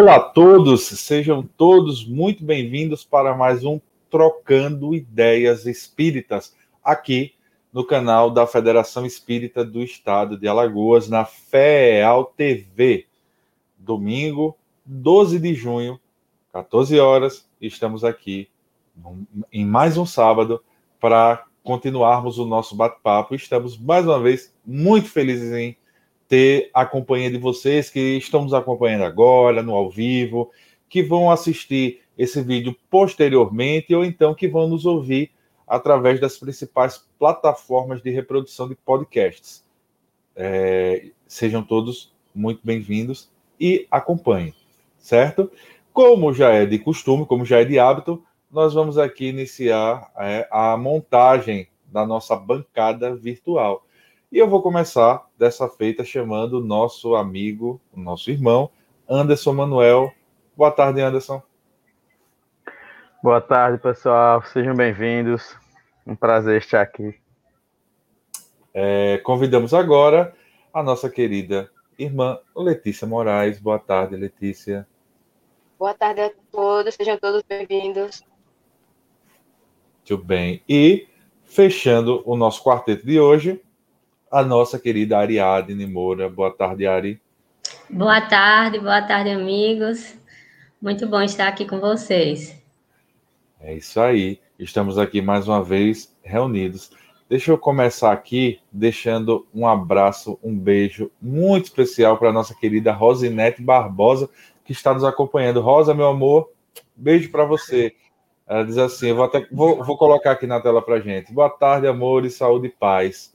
Olá a todos, sejam todos muito bem-vindos para mais um Trocando Ideias Espíritas, aqui no canal da Federação Espírita do Estado de Alagoas, na FEAL TV. Domingo, 12 de junho, 14 horas, estamos aqui em mais um sábado para continuarmos o nosso bate-papo. Estamos mais uma vez muito felizes em ter a companhia de vocês que estão nos acompanhando agora, no ao vivo, que vão assistir esse vídeo posteriormente ou então que vão nos ouvir através das principais plataformas de reprodução de podcasts. É, sejam todos muito bem-vindos e acompanhem, certo? Como já é de costume, como já é de hábito, nós vamos aqui iniciar é, a montagem da nossa bancada virtual. E eu vou começar dessa feita chamando o nosso amigo, o nosso irmão, Anderson Manuel. Boa tarde, Anderson. Boa tarde, pessoal. Sejam bem-vindos. Um prazer estar aqui. É, convidamos agora a nossa querida irmã Letícia Moraes. Boa tarde, Letícia. Boa tarde a todos, sejam todos bem-vindos. Muito bem. E fechando o nosso quarteto de hoje, a nossa querida Ariadne Moura. Boa tarde, Ari. Boa tarde, boa tarde, amigos. Muito bom estar aqui com vocês. É isso aí. Estamos aqui mais uma vez reunidos. Deixa eu começar aqui deixando um abraço, um beijo muito especial para a nossa querida Rosinete Barbosa, que está nos acompanhando. Rosa, meu amor, beijo para você. Ela diz assim: eu vou, até, vou, vou colocar aqui na tela para gente. Boa tarde, amor e saúde e paz.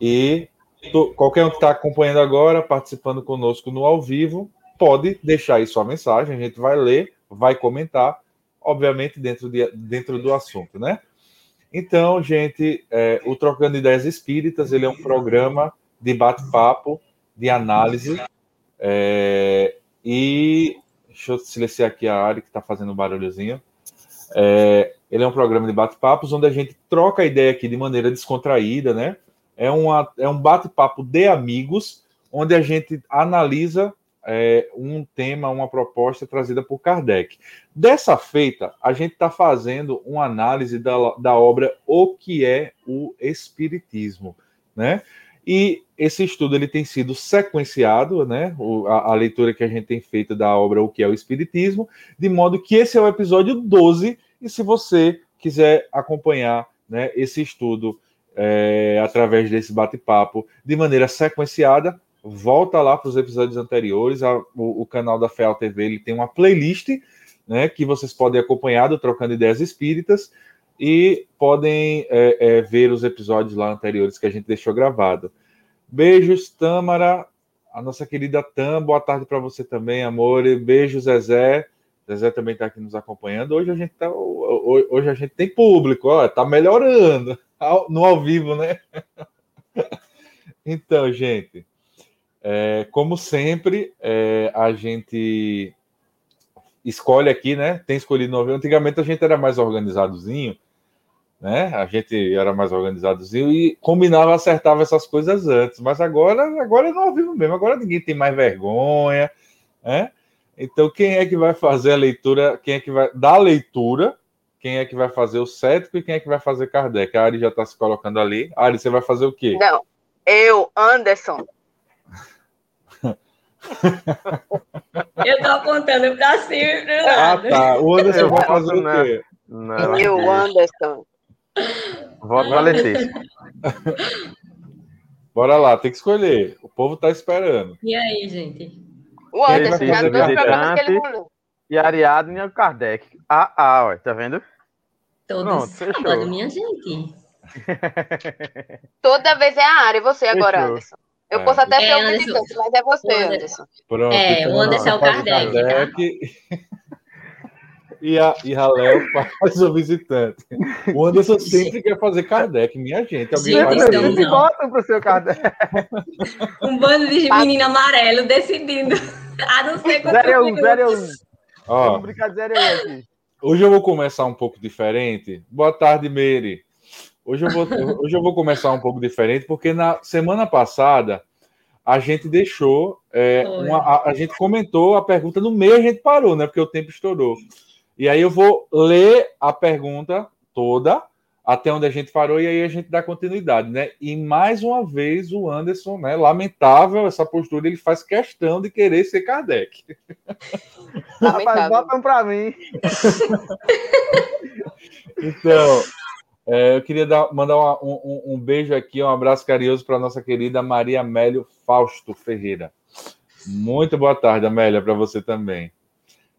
E qualquer um que está acompanhando agora, participando conosco no ao vivo, pode deixar aí sua mensagem, a gente vai ler, vai comentar, obviamente dentro, de, dentro do assunto, né? Então, gente, é, o Trocando Ideias Espíritas, ele é um programa de bate-papo, de análise, é, e deixa eu silenciar aqui a área que está fazendo um barulhozinho. É, ele é um programa de bate-papos onde a gente troca a ideia aqui de maneira descontraída, né? É, uma, é um bate-papo de amigos, onde a gente analisa é, um tema, uma proposta trazida por Kardec. Dessa feita, a gente está fazendo uma análise da, da obra O que é o Espiritismo, né? E esse estudo ele tem sido sequenciado, né? O, a, a, leitura que a gente tem feito da obra O que é o Espiritismo, de modo que esse é o episódio 12, e se você quiser acompanhar né, esse estudo é, através desse bate-papo de maneira sequenciada. Volta lá para os episódios anteriores. A, o, o, canal da FEAL TV ele tem uma playlist né, que vocês podem acompanhar do Trocando Ideias Espíritas e podem é, é, ver os episódios lá anteriores que a gente deixou gravado. Beijos, Tâmara, a nossa querida Tam, boa tarde para você também, amor. Beijo, Zezé. Zezé também está aqui nos acompanhando. Hoje a gente tá, hoje a gente tem público, ó, tá melhorando no ao vivo, né? então, gente, é, como sempre, é, a gente escolhe aqui, né? Tem escolhido no ao vivo. Antigamente a gente era mais organizadozinho, né? A gente era mais organizadozinho e combinava, acertava essas coisas antes. Mas agora, agora é no ao vivo mesmo. Agora ninguém tem mais vergonha, né? Então, quem é que vai fazer a leitura? Quem é que vai dar a leitura quem é que vai fazer o cético e quem é que vai fazer Kardec. A Ari já está se colocando ali. Ari, você vai fazer o quê? Não, eu, Anderson. eu estou apontando para cima e para Ah, tá. O Anderson vai fazer o quê? Não, eu, Anderson. Voto para Letícia. Bora lá, tem que escolher. O povo está esperando. E aí, gente? O Anderson, já dois programas que ele não e Ariadne e o Kardec. Ah, ah, ó, tá vendo? Todo Pronto, sábado, fechou. minha gente. Toda vez é a área, você agora, fechou. Anderson. Eu é, posso até ser é, o visitante, mas é você, Anderson. Pronto, é, então, o Anderson é o Kardec. Kardec tá? E a, e a Léo faz o visitante. O Anderson sempre quer fazer Kardec, minha gente. Alguém gente, então, não. votam para o seu Kardec. Um bando de menino amarelo decidindo. A não ser quanto um, um. Aqui. Hoje eu vou começar um pouco diferente. Boa tarde, Meire. Hoje eu vou, hoje eu vou começar um pouco diferente, porque na semana passada a gente deixou, é, uma, a, a, gente comentou a pergunta no meio, a gente parou, né? Porque o tempo estourou. E aí eu vou ler a pergunta toda até onde a gente parou e aí a gente dá continuidade, né? E mais uma vez o Anderson, né? Lamentável essa postura, ele faz questão de querer ser Kardec. Rapaz, botam para mim. então, é, eu queria dar, mandar uma, um, um, beijo aqui, um abraço carinhoso para nossa querida Maria Amélio Fausto Ferreira. Muito boa tarde, Amélia, para você também.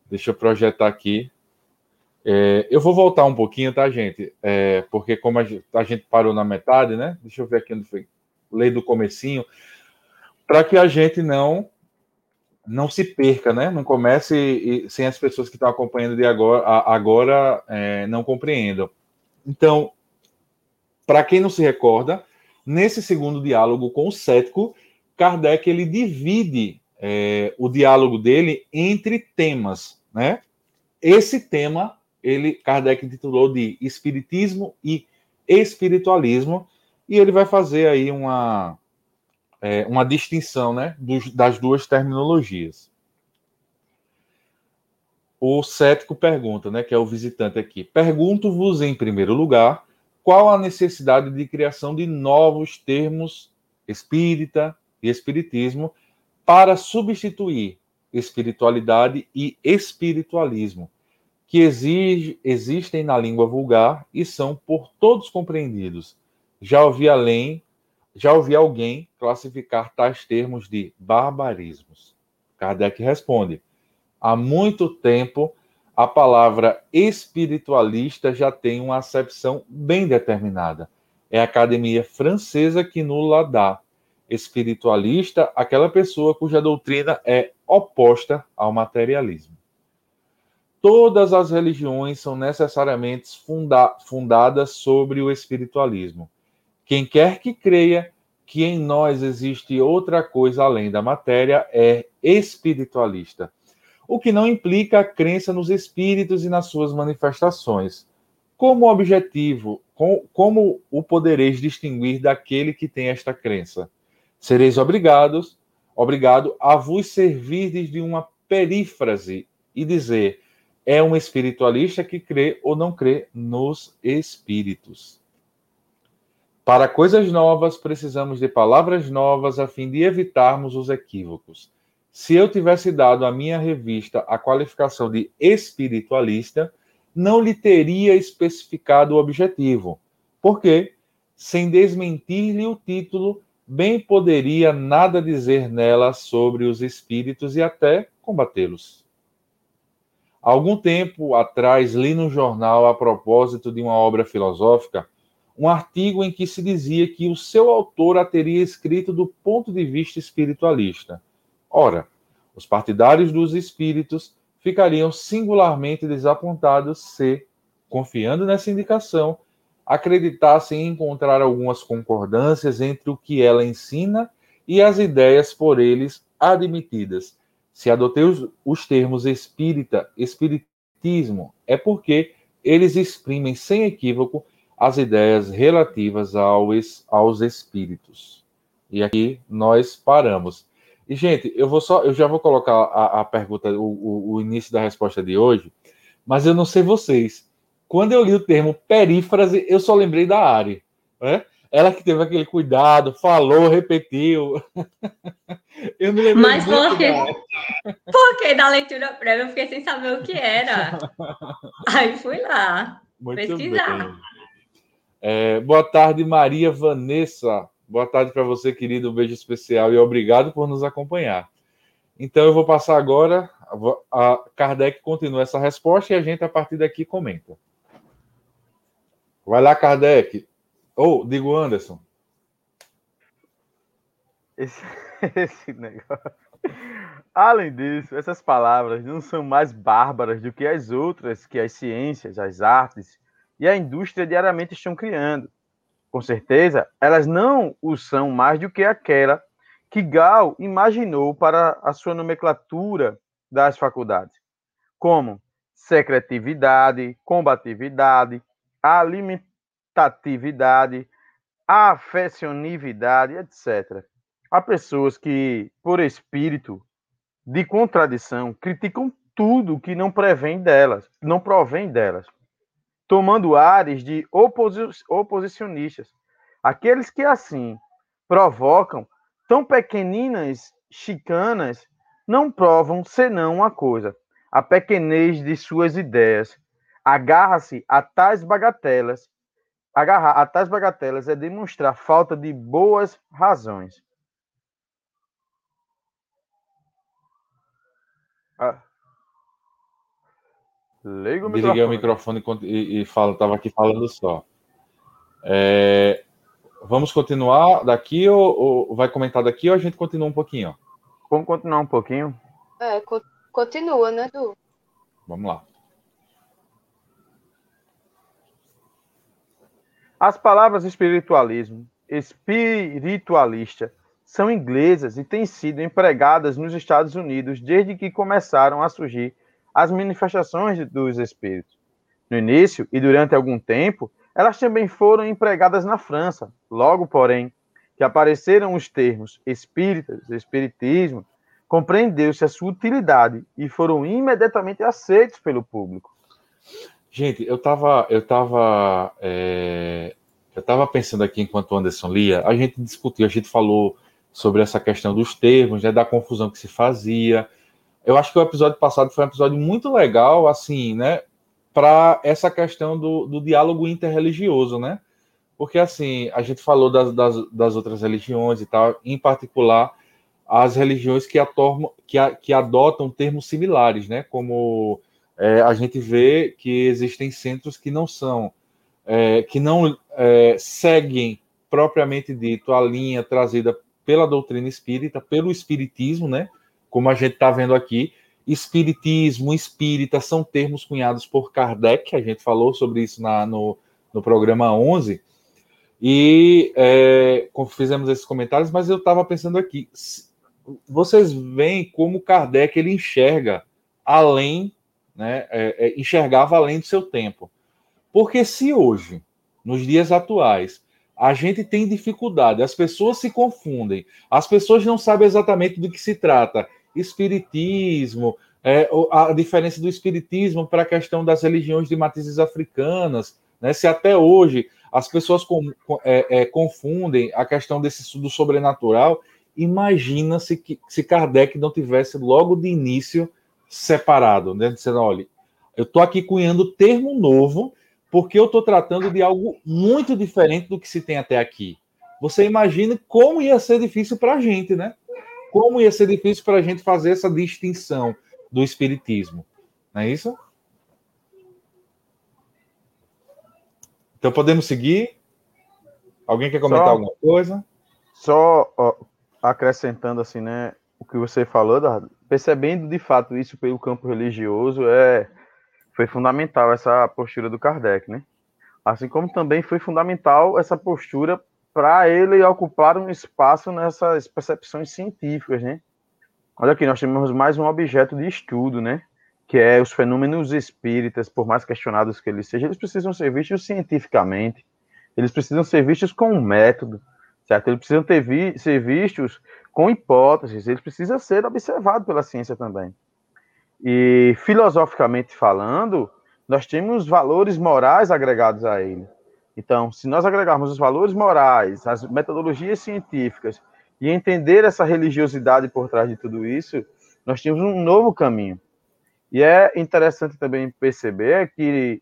Deixa eu projetar aqui. É, eu vou voltar um pouquinho, tá, gente? É, porque como a gente, a gente, parou na metade, né? Deixa eu ver aqui onde foi. Lei do comecinho. Para que a gente não não se perca, né? Não comece e, sem as pessoas que estão acompanhando de agora, agora é, não compreendam. Então, para quem não se recorda, nesse segundo diálogo com o cético, Kardec ele divide é, o diálogo dele entre temas, né? Esse tema ele Kardec intitulou de Espiritismo e Espiritualismo, e ele vai fazer aí uma, é, uma distinção né, dos, das duas terminologias. O cético pergunta, né, que é o visitante aqui, pergunto-vos em primeiro lugar qual a necessidade de criação de novos termos espírita e espiritismo para substituir espiritualidade e espiritualismo que exige, existem na língua vulgar e são por todos compreendidos. Já ouvi além, já ouvi alguém classificar tais termos de barbarismos. Kardec responde: há muito tempo a palavra espiritualista já tem uma acepção bem determinada. É a academia francesa que nula dá. Espiritualista, aquela pessoa cuja doutrina é oposta ao materialismo todas as religiões são necessariamente funda fundadas sobre o espiritualismo. Quem quer que creia que em nós existe outra coisa além da matéria é espiritualista, o que não implica a crença nos espíritos e nas suas manifestações. Como objetivo, com, como o podereis distinguir daquele que tem esta crença? Sereis obrigados, obrigado a vos servir de uma perífrase e dizer é um espiritualista que crê ou não crê nos espíritos. Para coisas novas, precisamos de palavras novas a fim de evitarmos os equívocos. Se eu tivesse dado à minha revista a qualificação de espiritualista, não lhe teria especificado o objetivo, porque, sem desmentir-lhe o título, bem poderia nada dizer nela sobre os espíritos e até combatê-los. Algum tempo atrás, li no jornal, a propósito de uma obra filosófica, um artigo em que se dizia que o seu autor a teria escrito do ponto de vista espiritualista. Ora, os partidários dos espíritos ficariam singularmente desapontados se, confiando nessa indicação, acreditassem encontrar algumas concordâncias entre o que ela ensina e as ideias por eles admitidas, se adotei os, os termos espírita, espiritismo, é porque eles exprimem sem equívoco as ideias relativas aos, aos espíritos. E aqui nós paramos. E, gente, eu vou só, eu já vou colocar a, a pergunta, o, o, o, início da resposta de hoje, mas eu não sei vocês. Quando eu li o termo perífrase, eu só lembrei da Ari. Né? Ela que teve aquele cuidado, falou, repetiu. Eu me lembro Mas porque, porque na leitura prévia eu fiquei sem saber o que era. Aí fui lá Muito pesquisar. É, boa tarde, Maria Vanessa. Boa tarde para você, querido. Um beijo especial e obrigado por nos acompanhar. Então, eu vou passar agora. A Kardec continua essa resposta e a gente, a partir daqui, comenta. Vai lá, Kardec. Ou, oh, digo Anderson. Esse, esse negócio. Além disso, essas palavras não são mais bárbaras do que as outras que as ciências, as artes e a indústria diariamente estão criando. Com certeza, elas não o são mais do que aquela que Gal imaginou para a sua nomenclatura das faculdades, como secretividade, combatividade, alimentação atividade, afetividade, etc. há pessoas que, por espírito de contradição, criticam tudo que não delas, não provém delas, tomando ares de oposi oposicionistas. Aqueles que assim provocam tão pequeninas chicanas não provam senão uma coisa: a pequenez de suas ideias. Agarra-se a tais bagatelas. Agarrar a tais bagatelas é demonstrar falta de boas razões. Ah. Liga o Desliguei microfone. o microfone e, e fala, estava aqui falando só. É, vamos continuar daqui ou, ou, vai comentar daqui ou a gente continua um pouquinho? Vamos continuar um pouquinho? É, continua, né, Du? Vamos lá. As palavras espiritualismo, espiritualista, são inglesas e têm sido empregadas nos Estados Unidos desde que começaram a surgir as manifestações dos espíritos. No início e durante algum tempo, elas também foram empregadas na França. Logo, porém, que apareceram os termos espíritas, espiritismo, compreendeu-se a sua utilidade e foram imediatamente aceitos pelo público. Gente, eu estava eu tava, é, eu tava pensando aqui enquanto o Anderson lia, a gente discutiu, a gente falou sobre essa questão dos termos, né, da confusão que se fazia. Eu acho que o episódio passado foi um episódio muito legal, assim, né, para essa questão do, do diálogo interreligioso, né? Porque, assim, a gente falou das, das, das outras religiões e tal, em particular as religiões que, que, a, que adotam termos similares, né? Como é, a gente vê que existem centros que não são, é, que não é, seguem propriamente dito a linha trazida pela doutrina espírita, pelo espiritismo, né? Como a gente está vendo aqui, espiritismo, espírita são termos cunhados por Kardec, a gente falou sobre isso na, no, no programa 11, e é, fizemos esses comentários, mas eu estava pensando aqui, vocês veem como Kardec ele enxerga além, né, é, é, enxergava além do seu tempo. Porque se hoje, nos dias atuais, a gente tem dificuldade, as pessoas se confundem, as pessoas não sabem exatamente do que se trata. Espiritismo, é, a diferença do espiritismo para a questão das religiões de matizes africanas, né? Se até hoje as pessoas com, é, é, confundem a questão desse do sobrenatural imagina se, se Kardec não tivesse logo de início separado, né? Dizendo, olha, eu estou aqui cunhando termo novo porque eu estou tratando de algo muito diferente do que se tem até aqui. Você imagina como ia ser difícil para a gente, né? Como ia ser difícil para a gente fazer essa distinção do espiritismo, não é isso? Então podemos seguir? Alguém quer comentar só, alguma coisa? Só ó, acrescentando assim, né, o que você falou, percebendo de fato isso pelo campo religioso, é foi fundamental essa postura do Kardec, né? Assim como também foi fundamental essa postura para ele ocupar um espaço nessas percepções científicas, né? Olha aqui, nós temos mais um objeto de estudo, né? Que é os fenômenos espíritas, por mais questionados que eles sejam, eles precisam ser vistos cientificamente, eles precisam ser vistos com um método, certo? Eles precisam ter vi ser vistos com hipóteses, eles precisam ser observados pela ciência também. E filosoficamente falando, nós temos valores morais agregados a ele. Então, se nós agregarmos os valores morais, as metodologias científicas e entender essa religiosidade por trás de tudo isso, nós temos um novo caminho. E é interessante também perceber que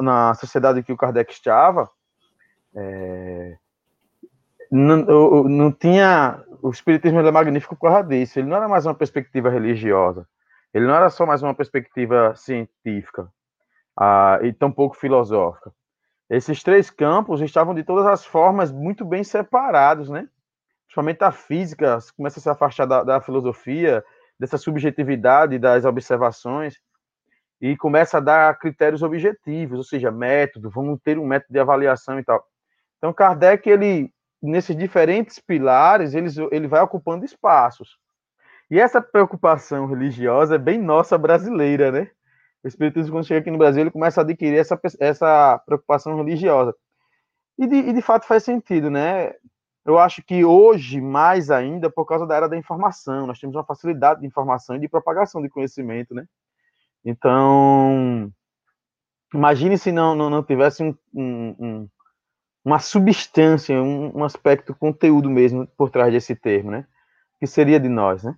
na sociedade que o Kardec estava, é, não, não tinha. O Espiritismo era magnífico por causa disso. Ele não era mais uma perspectiva religiosa. Ele não era só mais uma perspectiva científica ah, e tampouco filosófica. Esses três campos estavam de todas as formas muito bem separados, né? Principalmente a física começa a se afastar da, da filosofia, dessa subjetividade das observações e começa a dar critérios objetivos, ou seja, método, vamos ter um método de avaliação e tal. Então, Kardec, ele nesses diferentes pilares, ele, ele vai ocupando espaços. E essa preocupação religiosa é bem nossa brasileira, né? O Espiritismo, quando chega aqui no Brasil, ele começa a adquirir essa, essa preocupação religiosa. E de, e de fato faz sentido, né? eu acho que hoje, mais ainda, por causa da era da informação, nós temos uma facilidade de informação e de propagação de conhecimento, né? Então, imagine se não, não, não tivesse um, um, um, uma substância, um, um aspecto, conteúdo mesmo por trás desse termo, né? Que seria de nós, né?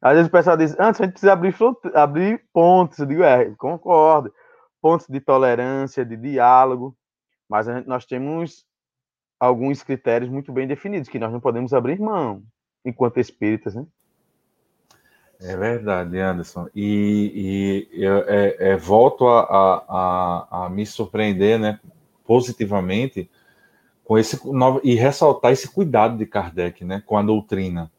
Às vezes o pessoal diz, antes a gente precisa abrir, abrir pontos, eu digo, é, concordo, pontos de tolerância, de diálogo, mas gente, nós temos alguns critérios muito bem definidos, que nós não podemos abrir mão, enquanto espíritas, né? É verdade, Anderson. E, e eu é, é, volto a, a, a, me surpreender né, positivamente com esse e ressaltar esse cuidado de Kardec né, com a doutrina.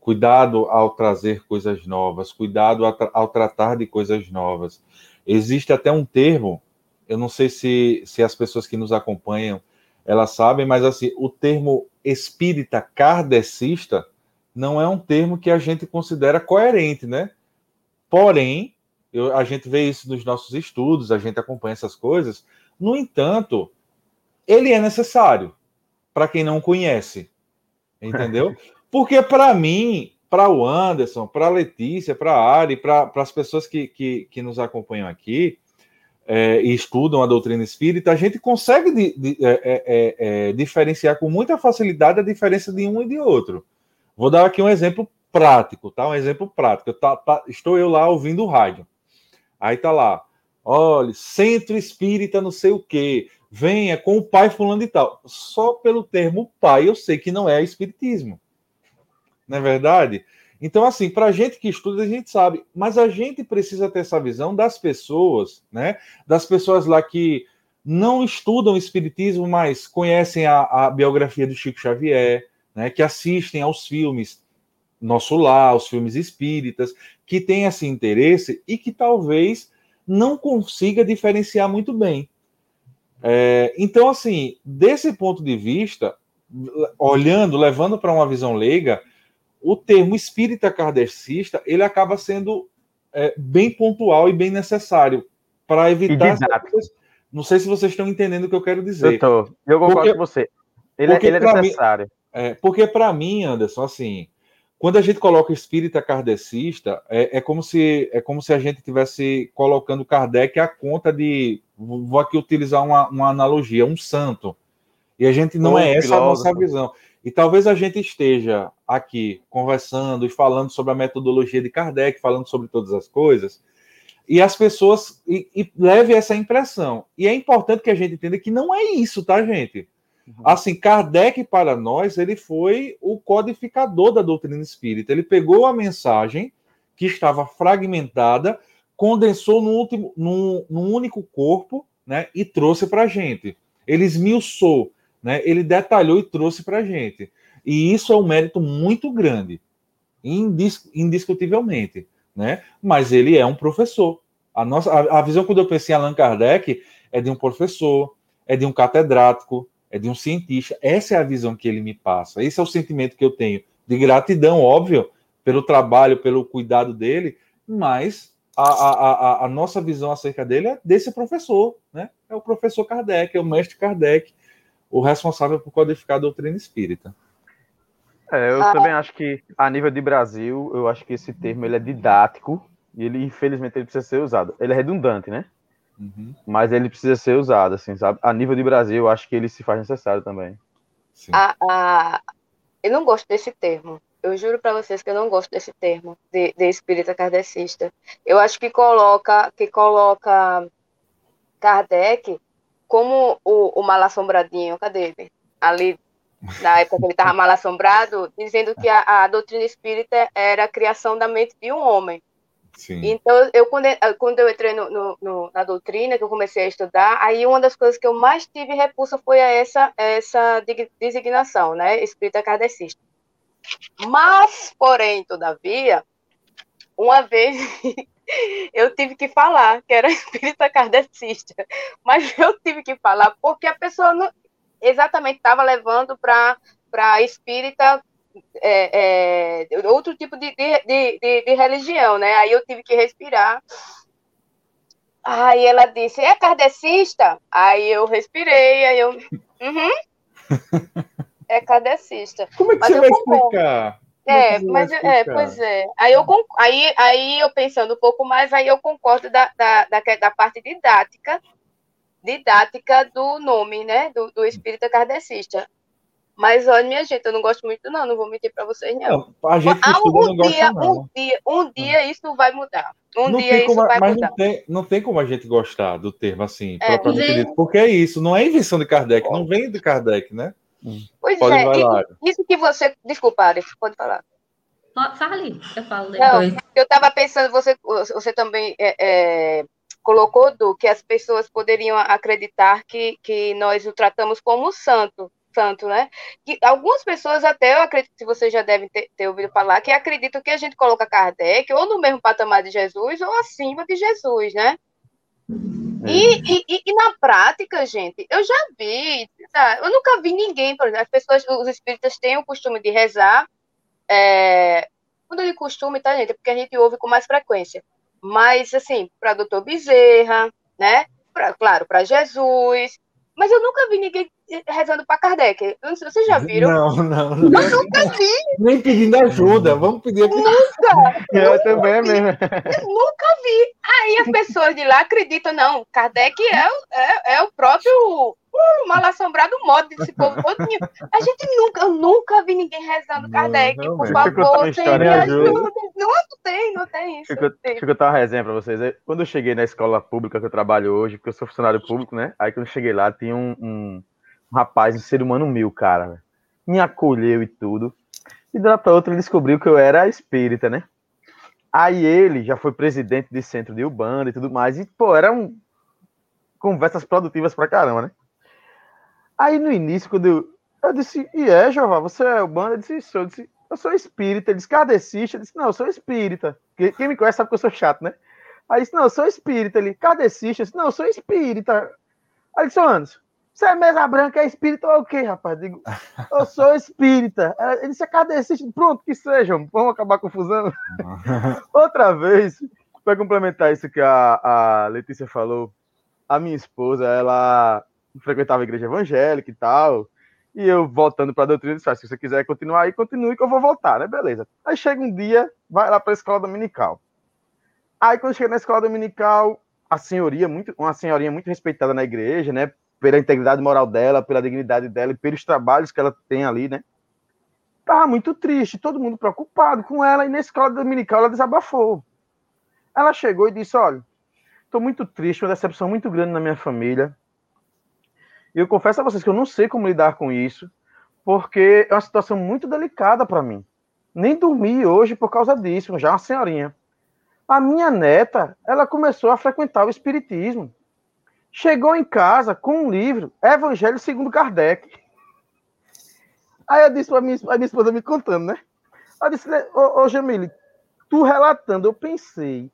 Cuidado ao trazer coisas novas, cuidado ao, ao tratar de coisas novas. Existe até um termo, eu não sei se, se as pessoas que nos acompanham elas sabem, mas assim, o termo espírita kardecista não é um termo que a gente considera coerente, né? Porém, eu, a gente vê isso nos nossos estudos, a gente acompanha essas coisas. No entanto, ele é necessário para quem não conhece, entendeu? Porque para mim, para o Anderson, para a Letícia, para a Ari, para as pessoas que, que, que nos acompanham aqui, é, e estudam a doutrina espírita, a gente consegue de, de, é, é, é, diferenciar com muita facilidade a diferença de um e de outro. Vou dar aqui um exemplo prático, tá? Um exemplo prático. Tá, tá, estou eu lá ouvindo o rádio. Aí tá lá, olha, centro espírita não sei o quê, venha com o pai fulano e tal. Só pelo termo pai eu sei que não é espiritismo. Não é verdade? Então, assim, para a gente que estuda, a gente sabe, mas a gente precisa ter essa visão das pessoas, né? Das pessoas lá que não estudam espiritismo, mas conhecem a, a biografia do Chico Xavier, né? Que assistem aos filmes Nosso Lar, os filmes espíritas, que têm esse interesse e que talvez não consiga diferenciar muito bem. É, então, assim, desse ponto de vista, olhando, levando para uma visão leiga, o termo espírita kardecista ele acaba sendo é, bem pontual e bem necessário para evitar. Não sei se vocês estão entendendo o que eu quero dizer. Eu tô. Eu concordo porque, com você. Ele, é, ele é necessário. Mim, é, porque para mim, Anderson, assim, quando a gente coloca espírita kardecista, é, é, como se é como se a gente tivesse colocando Kardec à conta de, vou aqui utilizar uma, uma analogia, um santo. E a gente não é essa filósofo. a nossa visão. E talvez a gente esteja aqui conversando e falando sobre a metodologia de Kardec, falando sobre todas as coisas, e as pessoas e, e leve essa impressão. E é importante que a gente entenda que não é isso, tá, gente? Uhum. Assim, Kardec para nós, ele foi o codificador da doutrina espírita. Ele pegou a mensagem que estava fragmentada, condensou num, último, num, num único corpo, né, e trouxe para a gente. Ele esmiuçou né, ele detalhou e trouxe para a gente. E isso é um mérito muito grande, indis, indiscutivelmente. Né? Mas ele é um professor. A, nossa, a, a visão, quando eu pensei em Allan Kardec, é de um professor, é de um catedrático, é de um cientista. Essa é a visão que ele me passa. Esse é o sentimento que eu tenho de gratidão, óbvio, pelo trabalho, pelo cuidado dele, mas a, a, a, a nossa visão acerca dele é desse professor, né? É o professor Kardec, é o mestre Kardec, o responsável por codificar a doutrina espírita. É, eu ah. também acho que, a nível de Brasil, eu acho que esse termo ele é didático e ele, infelizmente, ele precisa ser usado. Ele é redundante, né? Uhum. Mas ele precisa ser usado, assim, sabe? A nível de Brasil, eu acho que ele se faz necessário também. A, a... Eu não gosto desse termo. Eu juro para vocês que eu não gosto desse termo de, de espírita kardecista. Eu acho que coloca, que coloca Kardec como o, o mal assombradinho, cadê ele? Ali, na época que ele estava mal assombrado, dizendo que a, a, doutrina espírita era a criação da mente de um homem. Sim. Então, eu quando, quando eu entrei no, no, no, na doutrina, que eu comecei a estudar, aí uma das coisas que eu mais tive repulsa foi essa, essa designação, né? Espírita kardecista. Mas, porém, todavia, uma vez eu tive que falar que era espírita kardecista, mas eu tive que falar porque a pessoa não, exatamente estava levando para espírita é, é, outro tipo de, de, de, de, religião, né? Aí eu tive que respirar. Aí ela disse, é kardecista? Aí eu respirei, aí eu. Uhum. é kardecista. Como é que mas você vai concordo. explicar? É, mas é, pois é. Aí eu, aí, aí eu pensando um pouco mais, aí eu concordo da, da, da, da parte didática, didática do nome, né? Do, do espírita kardecista. Mas olha, minha gente, eu não gosto muito, não, não vou mentir para vocês, não. não. A gente estuda um, não dia, gosta, um dia, um dia isso vai mudar. Um não dia isso como, vai mas mudar. Não tem, não tem como a gente gostar do termo assim, é, propriamente dito, porque é isso, não é invenção de Kardec, não vem de Kardec, né? Pois pode é, isso que você. Desculpa, Arif, pode falar. Fale, eu falo depois. Não, eu estava pensando, você, você também é, é, colocou, do que as pessoas poderiam acreditar que, que nós o tratamos como santo santo, né? Que algumas pessoas até, eu acredito que você já deve ter, ter, ouvido falar, que acreditam que a gente coloca Kardec ou no mesmo patamar de Jesus ou acima de Jesus, né? E, e, e, na prática, gente, eu já vi, tá? eu nunca vi ninguém, por exemplo, as pessoas, os espíritas têm o costume de rezar, é, quando ele costume, tá, gente? É porque a gente ouve com mais frequência. Mas, assim, para doutor Bezerra, né? Pra, claro, para Jesus, mas eu nunca vi ninguém rezando para Kardec. Não sei, vocês já viram? Não, não, não. Eu nunca vi. Nem pedindo ajuda. Vamos pedir aqui. Nunca. Eu nunca também vi. mesmo. Eu nunca vi. Aí as pessoas de lá acreditam, não, Kardec é, é, é o próprio uh, mal assombrado modo desse povo todinho. A gente nunca, eu nunca vi ninguém rezando Kardec. Não, por favor, tem me ajuda. Não, tem, não tem isso. Deixa, deixa eu contar uma resenha para vocês. Quando eu cheguei na escola pública que eu trabalho hoje, porque eu sou funcionário público, né? Aí quando eu cheguei lá, tinha um, um, um rapaz, um ser humano mil, cara. Me acolheu e tudo. E de para outra ele descobriu que eu era espírita, né? Aí ele já foi presidente de centro de Ubanda e tudo mais. E, pô, eram conversas produtivas pra caramba, né? Aí no início, quando eu, eu disse, e é, Jeová, você é Ubanda? Eu disse, sou. Eu disse, eu sou espírita. Ele disse, kardecista? Eu disse, não, eu sou espírita. Quem me conhece sabe que eu sou chato, né? Aí disse, não, eu sou espírita. Ele, kardecista? Eu disse, não, eu sou espírita. Aí disse, Anderson, você é mesa branca, é espírita ou o quê, rapaz? Digo, eu sou espírita. Ele disse, é kardecista? Pronto, que sejam, vamos acabar confusão. Outra vez, para complementar isso que a, a Letícia falou, a minha esposa, ela frequentava a igreja evangélica e tal, e eu voltando para a doutrina, disse, ah, se você quiser continuar aí, continue que eu vou voltar, né? Beleza. Aí chega um dia, vai lá para a escola dominical. Aí quando chega na escola dominical, a senhoria, muito, uma senhorinha muito respeitada na igreja, né? Pela integridade moral dela, pela dignidade dela e pelos trabalhos que ela tem ali, né? Tava muito triste, todo mundo preocupado com ela, e na escola dominical ela desabafou. Ela chegou e disse: Olha, estou muito triste, uma decepção muito grande na minha família. E eu confesso a vocês que eu não sei como lidar com isso, porque é uma situação muito delicada para mim. Nem dormi hoje por causa disso, já uma senhorinha. A minha neta, ela começou a frequentar o espiritismo. Chegou em casa com um livro, Evangelho segundo Kardec. Aí eu disse para minha, a minha esposa me contando, né? Eu disse, ô, ô Jamile, tu relatando, eu pensei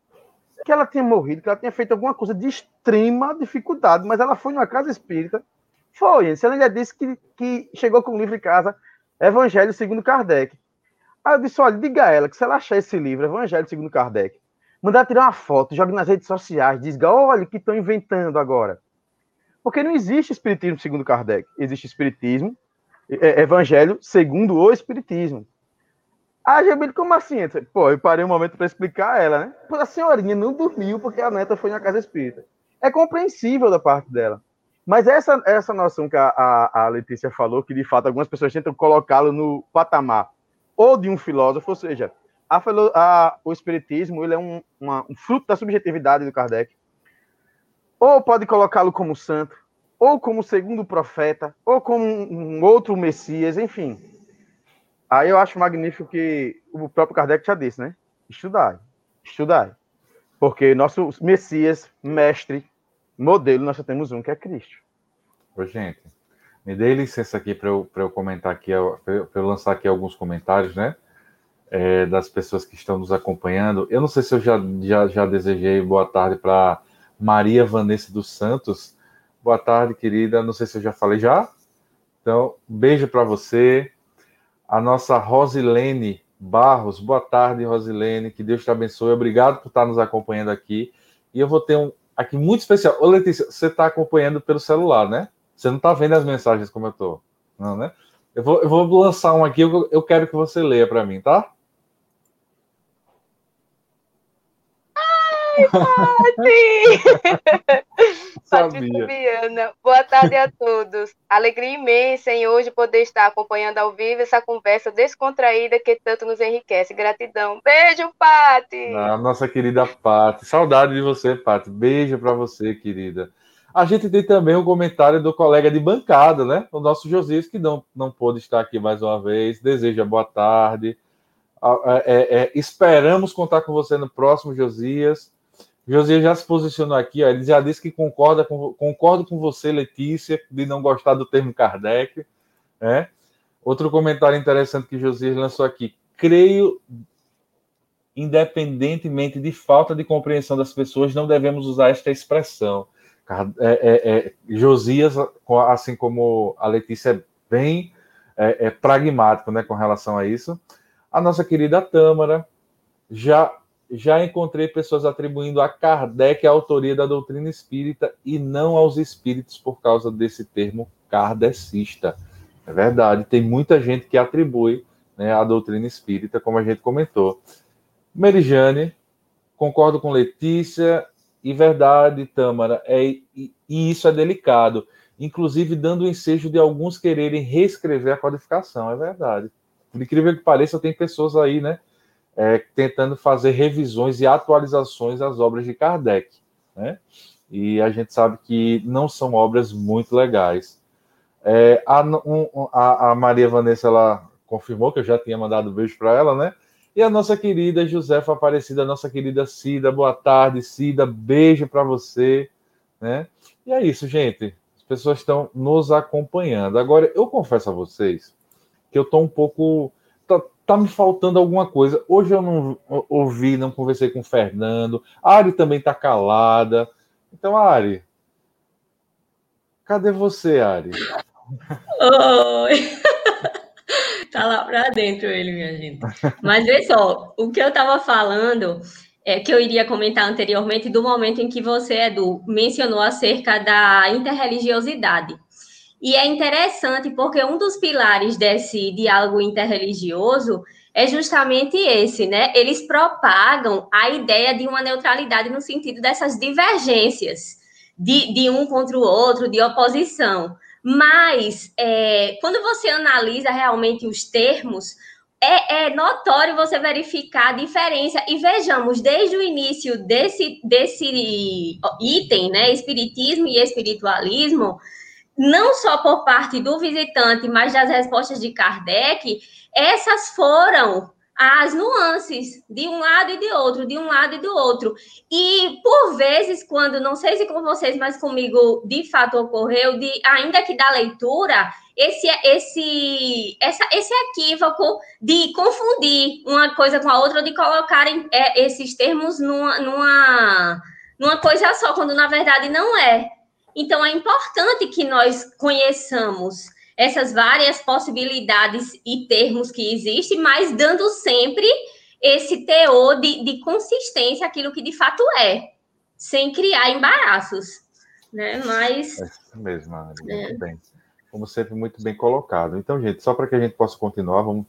que ela tinha morrido, que ela tinha feito alguma coisa de extrema dificuldade, mas ela foi numa casa espírita foi, você ainda disse que, que chegou com o livro em casa, Evangelho segundo Kardec. Aí eu disse, olha, diga a ela que se ela achar esse livro, Evangelho segundo Kardec, mandar tirar uma foto, jogue nas redes sociais, diga, olha que estão inventando agora. Porque não existe espiritismo segundo Kardec, existe espiritismo, é, evangelho segundo o espiritismo. Ah, Jamil, como assim? Pô, eu parei um momento para explicar a ela, né? A senhorinha não dormiu porque a neta foi na casa espírita. É compreensível da parte dela. Mas essa, essa noção que a, a, a Letícia falou, que de fato algumas pessoas tentam colocá-lo no patamar ou de um filósofo, ou seja, a, a, o espiritismo ele é um, uma, um fruto da subjetividade do Kardec, ou pode colocá-lo como santo, ou como segundo profeta, ou como um, outro Messias, enfim. Aí eu acho magnífico que o próprio Kardec já disse, né? Estudai, estudai. Porque nosso Messias, mestre, modelo, nós só temos um, que é Cristo. Ô, gente, me dê licença aqui para eu, eu comentar aqui, para eu lançar aqui alguns comentários, né? É, das pessoas que estão nos acompanhando. Eu não sei se eu já, já, já desejei boa tarde para Maria Vanessa dos Santos. Boa tarde, querida. Não sei se eu já falei já. Então, beijo para você. A nossa Rosilene Barros. Boa tarde, Rosilene. Que Deus te abençoe. Obrigado por estar nos acompanhando aqui. E eu vou ter um, aqui muito especial. Ô, Letícia, você está acompanhando pelo celular, né? Você não está vendo as mensagens como eu estou, não, né? Eu vou, eu vou lançar um aqui, eu, eu quero que você leia para mim, tá? Patrícia Viana. Boa tarde a todos. Alegria imensa em hoje poder estar acompanhando ao vivo essa conversa descontraída que tanto nos enriquece. Gratidão. Beijo, Pati. Ah, nossa querida Pati. Saudade de você, Pati. Beijo para você, querida. A gente tem também o um comentário do colega de bancada, né? O nosso Josias, que não, não pôde estar aqui mais uma vez. Deseja boa tarde. É, é, é, esperamos contar com você no próximo, Josias. Josias já se posicionou aqui, ó, ele já disse que concorda com, concordo com você, Letícia, de não gostar do termo Kardec. Né? Outro comentário interessante que Josias lançou aqui. Creio, independentemente de falta de compreensão das pessoas, não devemos usar esta expressão. É, é, é, Josias, assim como a Letícia, é bem é, é, pragmático né, com relação a isso. A nossa querida Tâmara já, já encontrei pessoas atribuindo a Kardec a autoria da doutrina espírita e não aos espíritos por causa desse termo kardecista. É verdade, tem muita gente que atribui né, a doutrina espírita, como a gente comentou. Merijane, concordo com Letícia, e verdade, Tâmara, é, e, e isso é delicado, inclusive dando o ensejo de alguns quererem reescrever a codificação, é verdade. Por incrível que pareça, tem pessoas aí, né, é, tentando fazer revisões e atualizações às obras de Kardec, né? E a gente sabe que não são obras muito legais. É, a, um, a, a, Maria Vanessa ela confirmou que eu já tinha mandado um beijo para ela, né? E a nossa querida Josefa Aparecida, nossa querida Cida, boa tarde, Cida, beijo para você, né? E é isso, gente. As pessoas estão nos acompanhando. Agora, eu confesso a vocês que eu estou um pouco. Tá, tá, me faltando alguma coisa. Hoje eu não ouvi, não conversei com o Fernando. A Ari também está calada. Então, Ari, cadê você, Ari? Oi! tá lá para dentro ele, minha gente. Mas vê só, o que eu estava falando é que eu iria comentar anteriormente do momento em que você, Edu, mencionou acerca da interreligiosidade. E é interessante porque um dos pilares desse diálogo interreligioso é justamente esse, né? Eles propagam a ideia de uma neutralidade no sentido dessas divergências de, de um contra o outro, de oposição. Mas é, quando você analisa realmente os termos, é, é, notório você verificar a diferença. E vejamos, desde o início desse, desse item, né, espiritismo e espiritualismo, não só por parte do visitante, mas das respostas de Kardec, essas foram as nuances de um lado e de outro, de um lado e do outro. E por vezes, quando, não sei se com vocês, mas comigo de fato ocorreu, de ainda que da leitura, esse esse essa, esse equívoco de confundir uma coisa com a outra, de colocarem é, esses termos numa, numa, numa coisa só, quando na verdade não é. Então é importante que nós conheçamos essas várias possibilidades e termos que existem, mas dando sempre esse teor de, de consistência, aquilo que de fato é, sem criar embaraços. Né? Mas. É isso mesmo, Ari, é. muito bem. Como sempre, muito bem colocado. Então, gente, só para que a gente possa continuar, vamos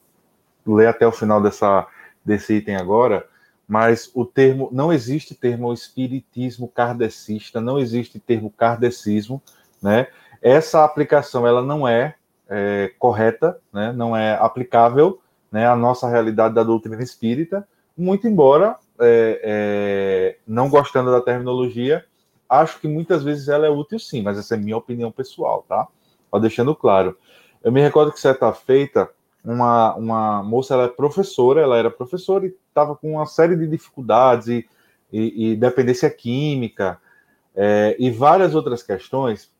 ler até o final dessa, desse item agora. Mas o termo, não existe termo espiritismo kardecista, não existe termo kardecismo, né? Essa aplicação, ela não é é, correta, né, não é aplicável né, à nossa realidade da doutrina espírita, muito embora, é, é, não gostando da terminologia, acho que muitas vezes ela é útil sim, mas essa é minha opinião pessoal, tá? Só deixando claro. Eu me recordo que certa feita, uma, uma moça, ela é professora, ela era professora e estava com uma série de dificuldades e, e, e dependência química é, e várias outras questões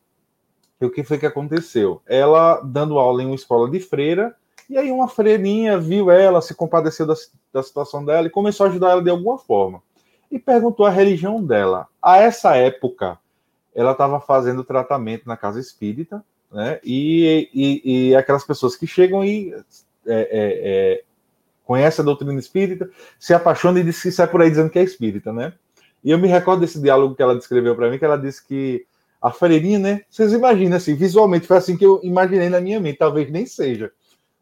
e o que foi que aconteceu? Ela dando aula em uma escola de freira, e aí uma freirinha viu ela, se compadeceu da, da situação dela e começou a ajudar ela de alguma forma. E perguntou a religião dela. A essa época, ela estava fazendo tratamento na casa espírita, né? E, e, e aquelas pessoas que chegam e é, é, é, conhecem a doutrina espírita, se apaixonam e diz que sai por aí dizendo que é espírita, né? E eu me recordo desse diálogo que ela descreveu para mim, que ela disse que a freirinha, né? Vocês imaginam assim, visualmente foi assim que eu imaginei na minha mente, talvez nem seja.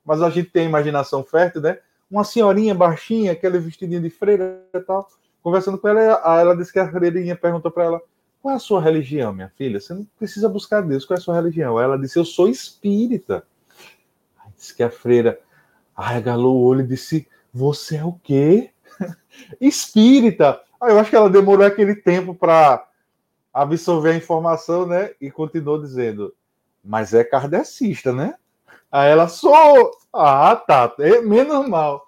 mas a gente tem imaginação fértil, né? Uma senhorinha baixinha, aquele vestidinho de freira e tal, conversando com ela, ela disse que a freirinha perguntou para ela: qual é a sua religião, minha filha? Você não precisa buscar Deus, qual é a sua religião? Ela disse: eu sou espírita. Aí disse que a freira arregalou o olho e disse: você é o quê? espírita. Aí eu acho que ela demorou aquele tempo para absorver a informação, né? E continuou dizendo: mas é kardecista, né? Aí ela sou. Ah, tá. É menos mal.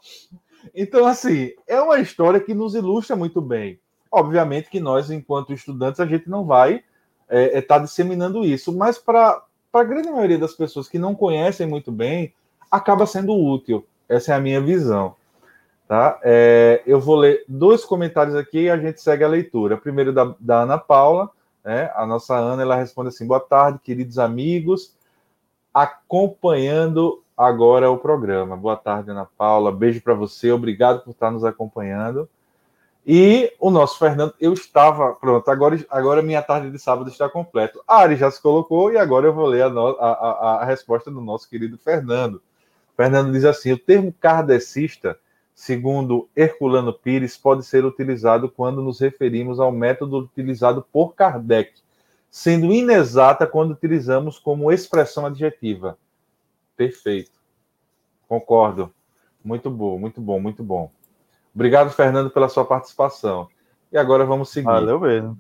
Então, assim, é uma história que nos ilustra muito bem. Obviamente que nós, enquanto estudantes, a gente não vai estar é, é, tá disseminando isso, mas para a grande maioria das pessoas que não conhecem muito bem, acaba sendo útil. Essa é a minha visão. Tá? É, eu vou ler dois comentários aqui e a gente segue a leitura. Primeiro da, da Ana Paula, né? a nossa Ana, ela responde assim: Boa tarde, queridos amigos, acompanhando agora o programa. Boa tarde, Ana Paula. Beijo para você, obrigado por estar nos acompanhando. E o nosso Fernando, eu estava. Pronto, agora, agora minha tarde de sábado está completa. A Ari já se colocou e agora eu vou ler a, a, a, a resposta do nosso querido Fernando. Fernando diz assim: o termo kardecista, segundo Herculano Pires, pode ser utilizado quando nos referimos ao método utilizado por Kardec, sendo inexata quando utilizamos como expressão adjetiva. Perfeito. Concordo. Muito bom, muito bom, muito bom. Obrigado, Fernando, pela sua participação. E agora vamos seguir. Valeu mesmo.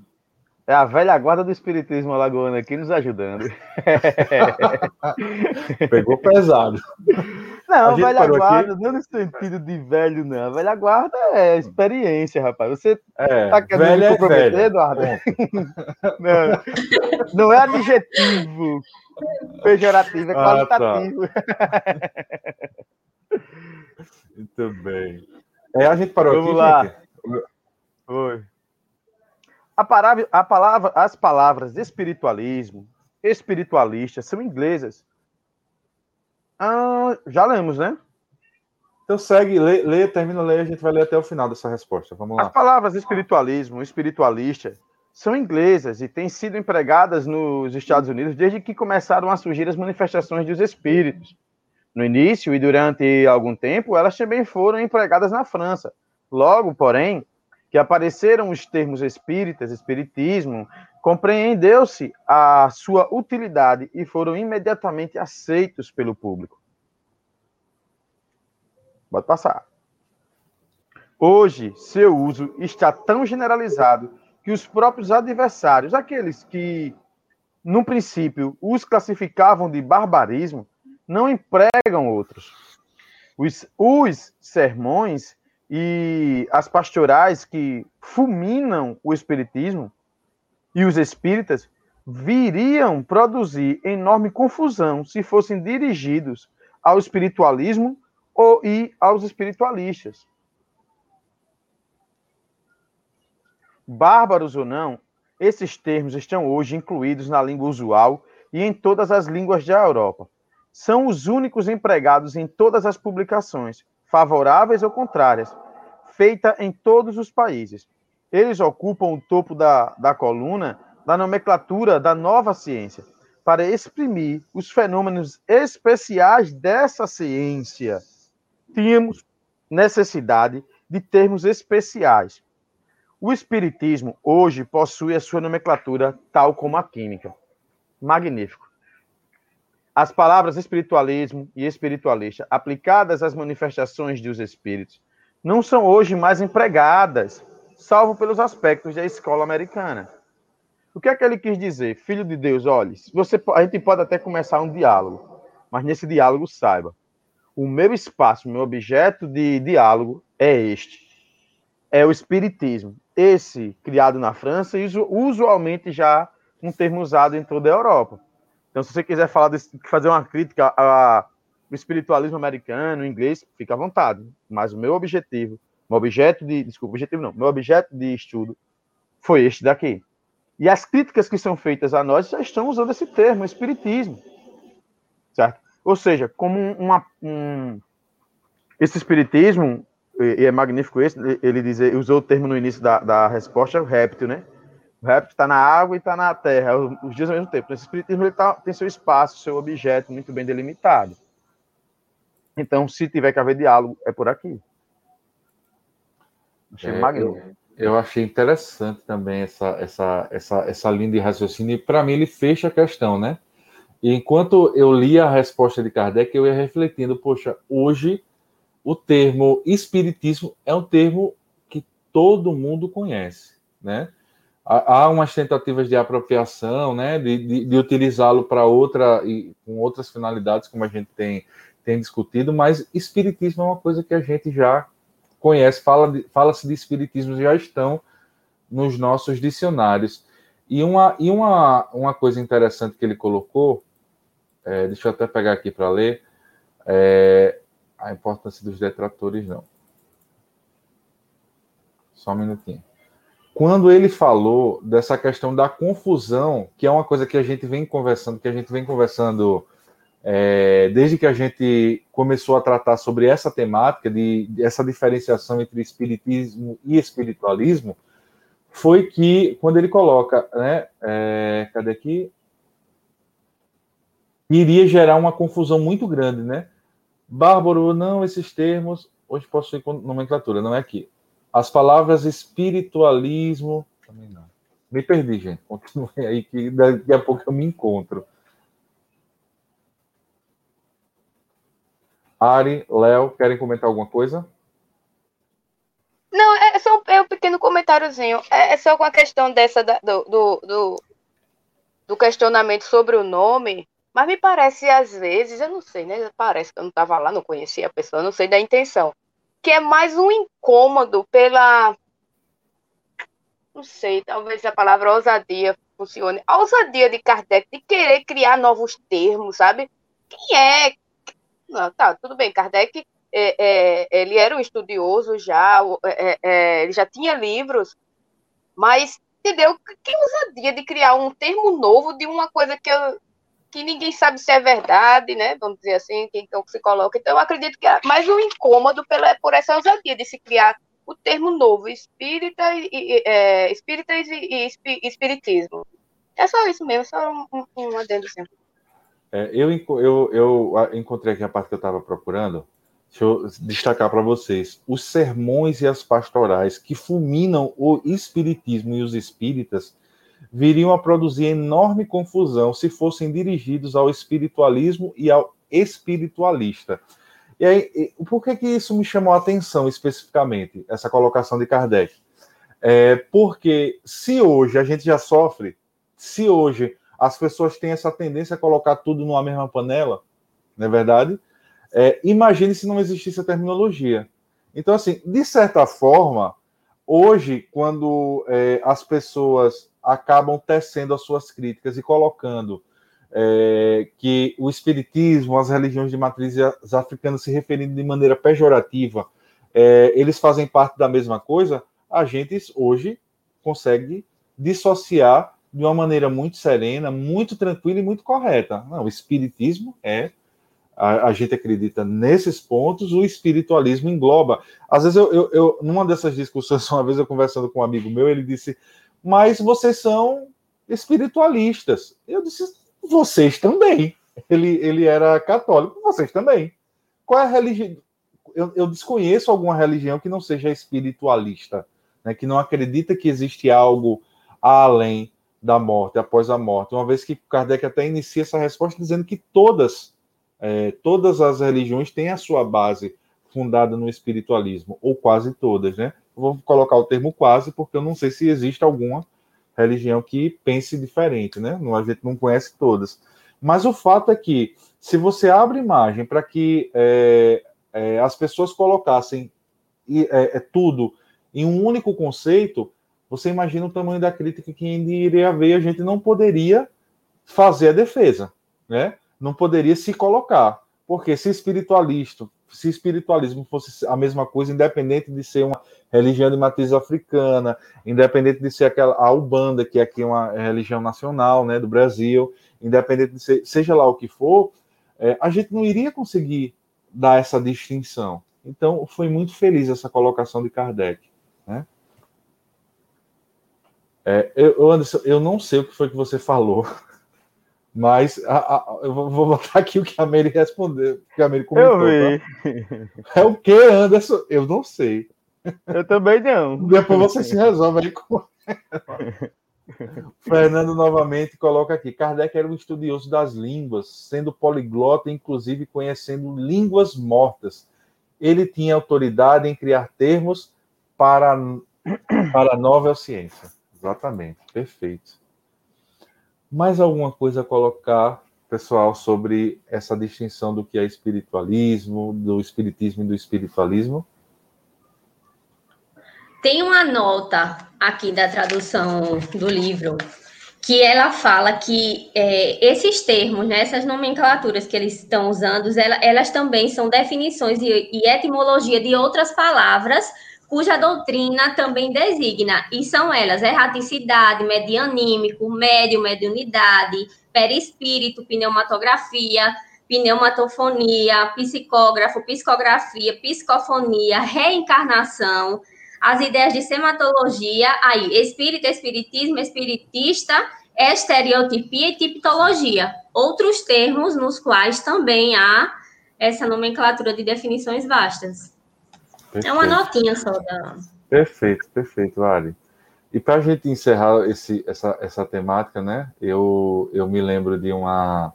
É a velha guarda do Espiritismo Alagoano aqui nos ajudando. Pegou pesado. Não, velha guarda, aqui... não no sentido de velho, não. A velha guarda é experiência, rapaz. Você é, tá querendo me é comprometer, é Eduardo? não, não é adjetivo pejorativo, é ah, qualitativo. Tá. Muito bem. É, a gente parou Vamos aqui, lá. Gente. Oi. A palavra, a palavra, as palavras espiritualismo, espiritualista são inglesas. Ah, já lemos, né? Então segue, lê, lê, termina, lê, a gente vai ler até o final dessa resposta. Vamos lá. As palavras espiritualismo, espiritualista, são inglesas e têm sido empregadas nos Estados Unidos desde que começaram a surgir as manifestações dos espíritos. No início e durante algum tempo, elas também foram empregadas na França. Logo, porém, que apareceram os termos espíritas, espiritismo, compreendeu-se a sua utilidade e foram imediatamente aceitos pelo público. Pode passar. Hoje, seu uso está tão generalizado que os próprios adversários, aqueles que, no princípio, os classificavam de barbarismo, não empregam outros. Os, os sermões e as pastorais que fulminam o espiritismo e os espíritas viriam produzir enorme confusão se fossem dirigidos ao espiritualismo ou e aos espiritualistas. Bárbaros ou não, esses termos estão hoje incluídos na língua usual e em todas as línguas da Europa. São os únicos empregados em todas as publicações, favoráveis ou contrárias, feita em todos os países. Eles ocupam o topo da, da coluna da nomenclatura da nova ciência, para exprimir os fenômenos especiais dessa ciência. Tínhamos necessidade de termos especiais. O Espiritismo hoje possui a sua nomenclatura tal como a química. Magnífico. As palavras espiritualismo e espiritualista aplicadas às manifestações dos espíritos não são hoje mais empregadas, salvo pelos aspectos da escola americana. O que é que ele quis dizer? Filho de Deus, olhe, você, a gente pode até começar um diálogo, mas nesse diálogo saiba, o meu espaço, o meu objeto de diálogo é este. É o espiritismo. Esse criado na França e usualmente já um termo usado em toda a Europa. Então, se você quiser falar desse, fazer uma crítica ao espiritualismo americano, inglês, fica à vontade. Mas o meu objetivo, meu objeto de, desculpa, objetivo não, meu objeto de estudo foi este daqui. E as críticas que são feitas a nós já estão usando esse termo, espiritismo. Certo? Ou seja, como uma, um, esse espiritismo, e é magnífico esse, ele usou o termo no início da, da resposta, o réptil, né? O rap está na água e está na terra, os dias ao mesmo tempo. Esse espiritismo ele tá, tem seu espaço, seu objeto muito bem delimitado. Então, se tiver que haver diálogo, é por aqui. Achei é, magnífico. Eu, eu, achei interessante também essa, essa, essa, essa linha de raciocínio, e para mim ele fecha a questão, né? E enquanto eu lia a resposta de Kardec, eu ia refletindo, poxa, hoje o termo espiritismo é um termo que todo mundo conhece, né? Há umas tentativas de apropriação, né, de, de, de utilizá-lo para outra e com outras finalidades, como a gente tem, tem discutido, mas espiritismo é uma coisa que a gente já conhece, fala de, fala-se de espiritismo, já estão nos nossos dicionários. E uma, e uma, uma coisa interessante que ele colocou, é, deixa eu até pegar aqui para ler, é, a importância dos detratores, não. Só um minutinho. Quando ele falou dessa questão da confusão, que é uma coisa que a gente vem conversando, que a gente vem conversando é, desde que a gente começou a tratar sobre essa temática, de, de, essa diferenciação entre espiritismo e espiritualismo, foi que, quando ele coloca, né, é, cadê aqui? Iria gerar uma confusão muito grande, né? Bárbaro, não, esses termos, hoje possuem nomenclatura, não é aqui. As palavras espiritualismo, também não. Me perdi, gente. Continue aí, que daqui a pouco eu me encontro. Ari, Léo, querem comentar alguma coisa? Não, é só é um pequeno comentáriozinho. É, é só com a questão dessa do, do, do, do, questionamento sobre o nome, mas me parece, às vezes, eu não sei, né? Parece que eu não estava lá, não conhecia a pessoa, não sei da intenção. Que é mais um incômodo pela. Não sei, talvez a palavra ousadia funcione. A ousadia de Kardec de querer criar novos termos, sabe? Quem é não, tá, tudo bem. Kardec, é, é, ele era um estudioso já, é, é, é, ele já tinha livros, mas, entendeu? Que ousadia de criar um termo novo de uma coisa que, eu, que ninguém sabe se é verdade, né? Vamos dizer assim, quem então se coloca. Então, eu acredito que é mais um incômodo pela, por essa ousadia de se criar o termo novo, espírita e, é, espírita e, e, espiritismo. É só isso mesmo, só um, um, um adendo sempre. É, eu, eu, eu encontrei aqui a parte que eu estava procurando. Deixa eu destacar para vocês. Os sermões e as pastorais que fulminam o espiritismo e os espíritas viriam a produzir enorme confusão se fossem dirigidos ao espiritualismo e ao espiritualista. E aí, por que, que isso me chamou a atenção especificamente, essa colocação de Kardec? É, porque se hoje a gente já sofre, se hoje as pessoas têm essa tendência a colocar tudo numa mesma panela, não é verdade? É, imagine se não existisse a terminologia. Então, assim, de certa forma, hoje, quando é, as pessoas acabam tecendo as suas críticas e colocando é, que o espiritismo, as religiões de matrizes africanas se referindo de maneira pejorativa, é, eles fazem parte da mesma coisa, a gente hoje consegue dissociar de uma maneira muito serena, muito tranquila e muito correta. Não, o espiritismo é a, a, gente acredita nesses pontos, o espiritualismo engloba. Às vezes, eu, eu, eu, numa dessas discussões, uma vez eu conversando com um amigo meu, ele disse: Mas vocês são espiritualistas. Eu disse: Vocês também. Ele, ele era católico, vocês também. Qual é a religião? Eu, eu desconheço alguma religião que não seja espiritualista, né, que não acredita que existe algo além da morte, após a morte, uma vez que Kardec até inicia essa resposta dizendo que todas, é, todas as religiões têm a sua base fundada no espiritualismo, ou quase todas, né? Vou colocar o termo quase, porque eu não sei se existe alguma religião que pense diferente, né? A gente não conhece todas. Mas o fato é que, se você abre imagem para que é, é, as pessoas colocassem é, é, tudo em um único conceito, você imagina o tamanho da crítica que ainda iria haver, a gente não poderia fazer a defesa, né? Não poderia se colocar. Porque se espiritualista, se espiritualismo fosse a mesma coisa, independente de ser uma religião de matriz africana, independente de ser aquela a Ubanda, que aqui é uma religião nacional, né, do Brasil, independente de ser, seja lá o que for, é, a gente não iria conseguir dar essa distinção. Então, foi muito feliz essa colocação de Kardec, né? É, eu, Anderson, eu não sei o que foi que você falou, Mas a, a, eu vou botar aqui o que a Mary respondeu, o que a Mary comentou. Eu vi. Tá? É o que, Anderson? Eu não sei. Eu também não. Depois você se resolve aí com. Fernando novamente coloca aqui: Kardec era um estudioso das línguas, sendo poliglota, inclusive conhecendo línguas mortas. Ele tinha autoridade em criar termos para, para a nova ciência. Exatamente, perfeito. Mais alguma coisa a colocar, pessoal, sobre essa distinção do que é espiritualismo, do espiritismo e do espiritualismo? Tem uma nota aqui da tradução do livro que ela fala que é, esses termos, né, essas nomenclaturas que eles estão usando, elas, elas também são definições e, e, etimologia de outras palavras cuja doutrina também designa, e são elas erraticidade, medianímico, médio, mediunidade, perispírito, pneumatografia, pneumatofonia, psicógrafo, psicografia, psicofonia, reencarnação, as ideias de sematologia, aí, espírito, espiritismo, espiritista, estereotipia e tipologia. Outros termos nos quais também há essa nomenclatura de definições vastas. Perfeito. É uma notinha só da. Perfeito, perfeito, Ali. E para a gente encerrar esse, essa, essa temática, né? Eu, eu me lembro de uma,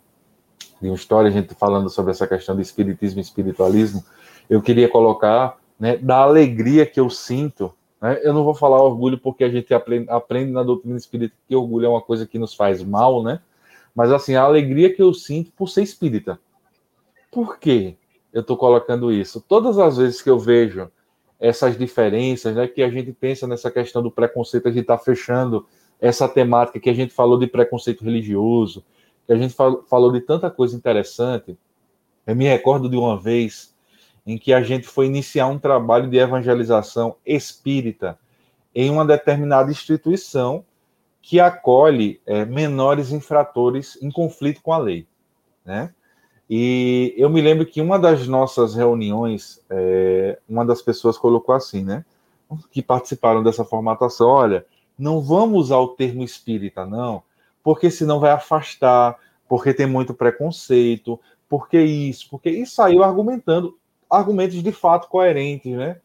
de uma história, a gente falando sobre essa questão de espiritismo e espiritualismo. Eu queria colocar né, da alegria que eu sinto. Né? Eu não vou falar orgulho porque a gente aprende, aprende na doutrina espírita que orgulho é uma coisa que nos faz mal, né? Mas assim, a alegria que eu sinto por ser espírita. Por quê eu estou colocando isso? Todas as vezes que eu vejo essas diferenças, né, que a gente pensa nessa questão do preconceito, a gente está fechando essa temática que a gente falou de preconceito religioso, que a gente falou de tanta coisa interessante. Eu me recordo de uma vez em que a gente foi iniciar um trabalho de evangelização espírita em uma determinada instituição que acolhe é, menores infratores em conflito com a lei, né? E eu me lembro que uma das nossas reuniões, é, uma das pessoas colocou assim, né? Que participaram dessa formatação, olha, não vamos usar o termo espírita, não, porque senão vai afastar, porque tem muito preconceito, porque isso, porque e saiu argumentando argumentos de fato coerentes, né?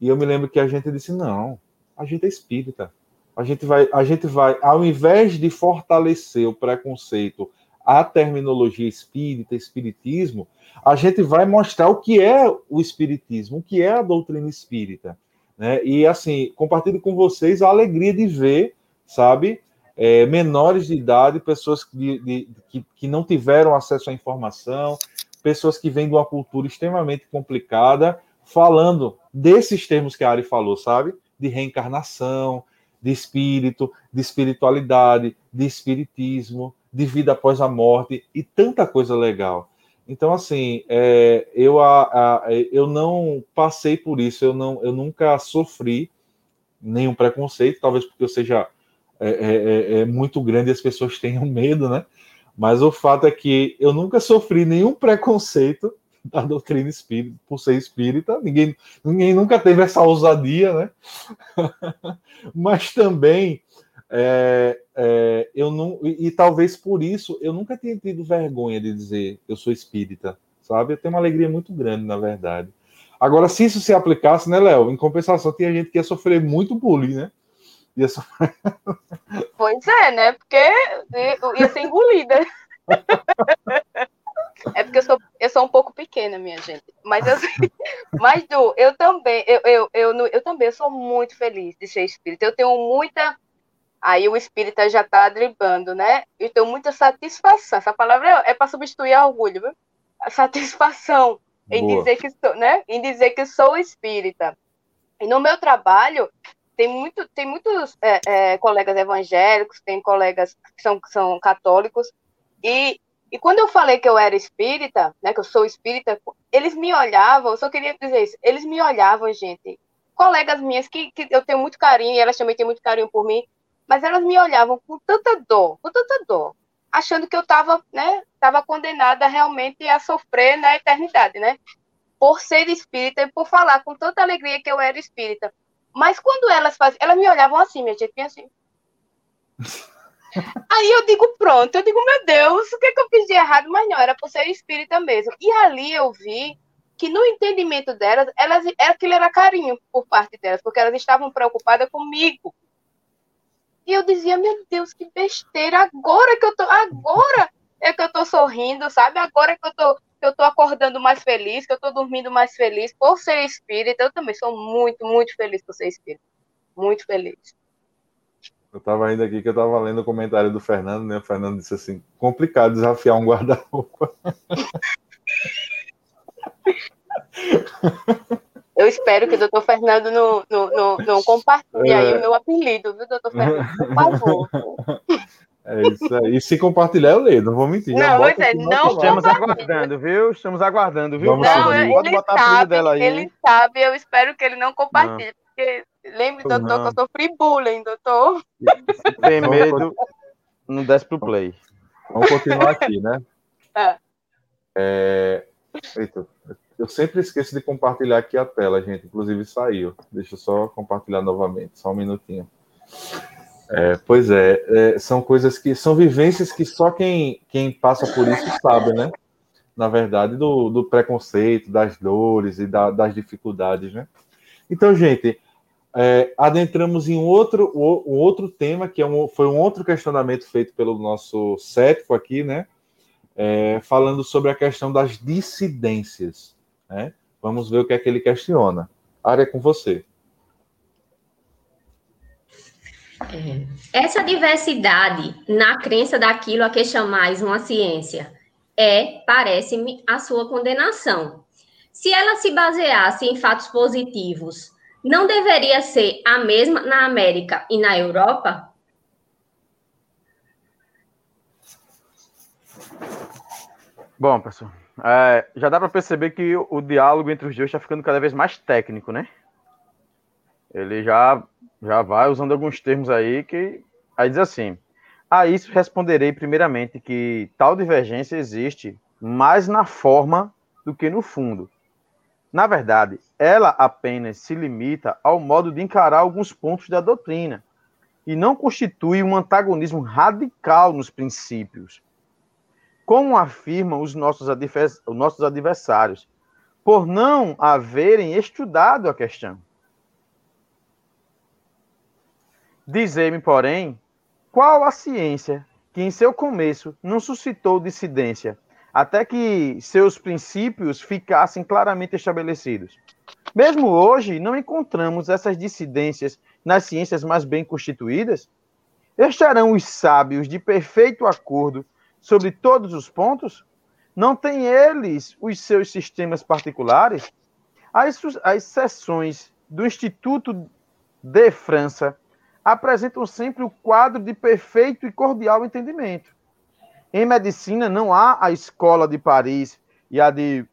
E eu me lembro que a gente disse: não, a gente é espírita. A gente vai, a gente vai, ao invés de fortalecer o preconceito, a terminologia espírita, espiritismo, a gente vai mostrar o que é o espiritismo, o que é a doutrina espírita. Né? E assim, compartilho com vocês a alegria de ver, sabe, é, menores de idade, pessoas de, de, que, que não tiveram acesso à informação, pessoas que vêm de uma cultura extremamente complicada, falando desses termos que a Ari falou, sabe? De reencarnação, de espírito, de espiritualidade, de espiritismo, de vida após a morte e tanta coisa legal. Então, assim, é, eu, a, a, eu não passei por isso, eu, não, eu nunca sofri nenhum preconceito, talvez porque eu seja é, é, é, é muito grande e as pessoas tenham medo, né? Mas o fato é que eu nunca sofri nenhum preconceito da doutrina espírita por ser espírita. Ninguém, ninguém nunca teve essa ousadia, né? Mas também é, é, eu não e, e, talvez por isso eu nunca tenha tido vergonha de dizer eu sou espírita, sabe? Eu tenho uma alegria muito grande, na verdade. Agora, se isso se aplicasse, né, Léo? Em compensação, tinha gente que ia sofrer muito bullying, né? Ia sofrer... Pois é, né? Porque ia ser engolida. É porque eu sou, eu sou um pouco pequena, minha gente. Mas eu, mas Du, eu também, eu, eu, eu, eu também sou muito feliz de ser espírita. Eu tenho muita. Aí o espírita já está dribando, né? Eu tenho muita satisfação. Essa palavra é, é para substituir orgulho, viu? A satisfação em dizer que sou, né? Em dizer que sou espírita. E no meu trabalho, tem, muito, tem muitos é, é, colegas evangélicos, tem colegas que são, que são católicos, e, e quando eu falei que eu era espírita, né, que eu sou espírita, eles me olhavam, eu só queria dizer isso, eles me olhavam, gente, colegas minhas que, que eu tenho muito carinho, e elas também têm muito carinho por mim, mas elas me olhavam com tanta dor, com tanta dor, achando que eu estava né, tava condenada realmente a sofrer na eternidade, né? Por ser espírita e por falar com tanta alegria que eu era espírita. Mas quando elas faziam, elas me olhavam assim, minha gente, assim. Aí eu digo, pronto, eu digo, meu Deus, o que, é que eu fiz de errado? Mas não, era por ser espírita mesmo. E ali eu vi que no entendimento delas, elas, aquilo era carinho por parte delas, porque elas estavam preocupadas comigo. E eu dizia, meu Deus, que besteira, agora que eu tô, agora é que eu tô sorrindo, sabe? Agora que eu tô, que eu tô acordando mais feliz, que eu tô dormindo mais feliz por ser espírita. Eu também sou muito, muito feliz por ser espírita. Muito feliz. Eu estava indo aqui que eu estava lendo o comentário do Fernando, né? O Fernando disse assim: complicado desafiar um guarda-roupa. Eu espero que o doutor Fernando não, não, não, não compartilhe é. aí o meu apelido, viu, doutor Fernando? Por favor. É isso aí. E se compartilhar, eu leio, não vou mentir. Não, pois é, não Estamos aguardando, viu? Estamos aguardando, viu? Vamos não, ele, Pode botar sabe, dela aí. Ele sabe, eu espero que ele não compartilhe. Não. Porque lembre, doutor, não. que eu sofri bullying, doutor. Tem medo, não desce pro play. Vamos continuar aqui, né? É. é... Eita, eu sempre esqueço de compartilhar aqui a tela, gente. Inclusive saiu. Deixa eu só compartilhar novamente, só um minutinho. É, pois é, é, são coisas que são vivências que só quem, quem passa por isso sabe, né? Na verdade, do, do preconceito, das dores e da, das dificuldades, né? Então, gente, é, adentramos em outro, um outro tema, que é um, foi um outro questionamento feito pelo nosso cético aqui, né? É, falando sobre a questão das dissidências. Né? Vamos ver o que é que ele questiona. Área é com você. É. Essa diversidade na crença daquilo a que chamais uma ciência é, parece-me, a sua condenação. Se ela se baseasse em fatos positivos, não deveria ser a mesma na América e na Europa? Bom, pessoal, é, já dá para perceber que o, diálogo entre os dois está ficando cada vez mais técnico, né? Ele já, já vai usando alguns termos aí que. Aí diz assim: A isso responderei primeiramente que tal divergência existe mais na forma do que no fundo. Na verdade, ela apenas se limita ao modo de encarar alguns pontos da doutrina e não constitui um antagonismo radical nos princípios como afirmam os nossos, os nossos adversários, por não haverem estudado a questão. Dizei-me, porém, qual a ciência que em seu começo não suscitou dissidência, até que seus princípios ficassem claramente estabelecidos. Mesmo hoje, não encontramos essas dissidências nas ciências mais bem constituídas? Estarão os sábios de perfeito acordo sobre todos os pontos? Não têm eles os seus sistemas particulares? As, as sessões do Instituto de França apresentam sempre o quadro de perfeito e cordial entendimento. Em medicina, não há a escola de Paris e a de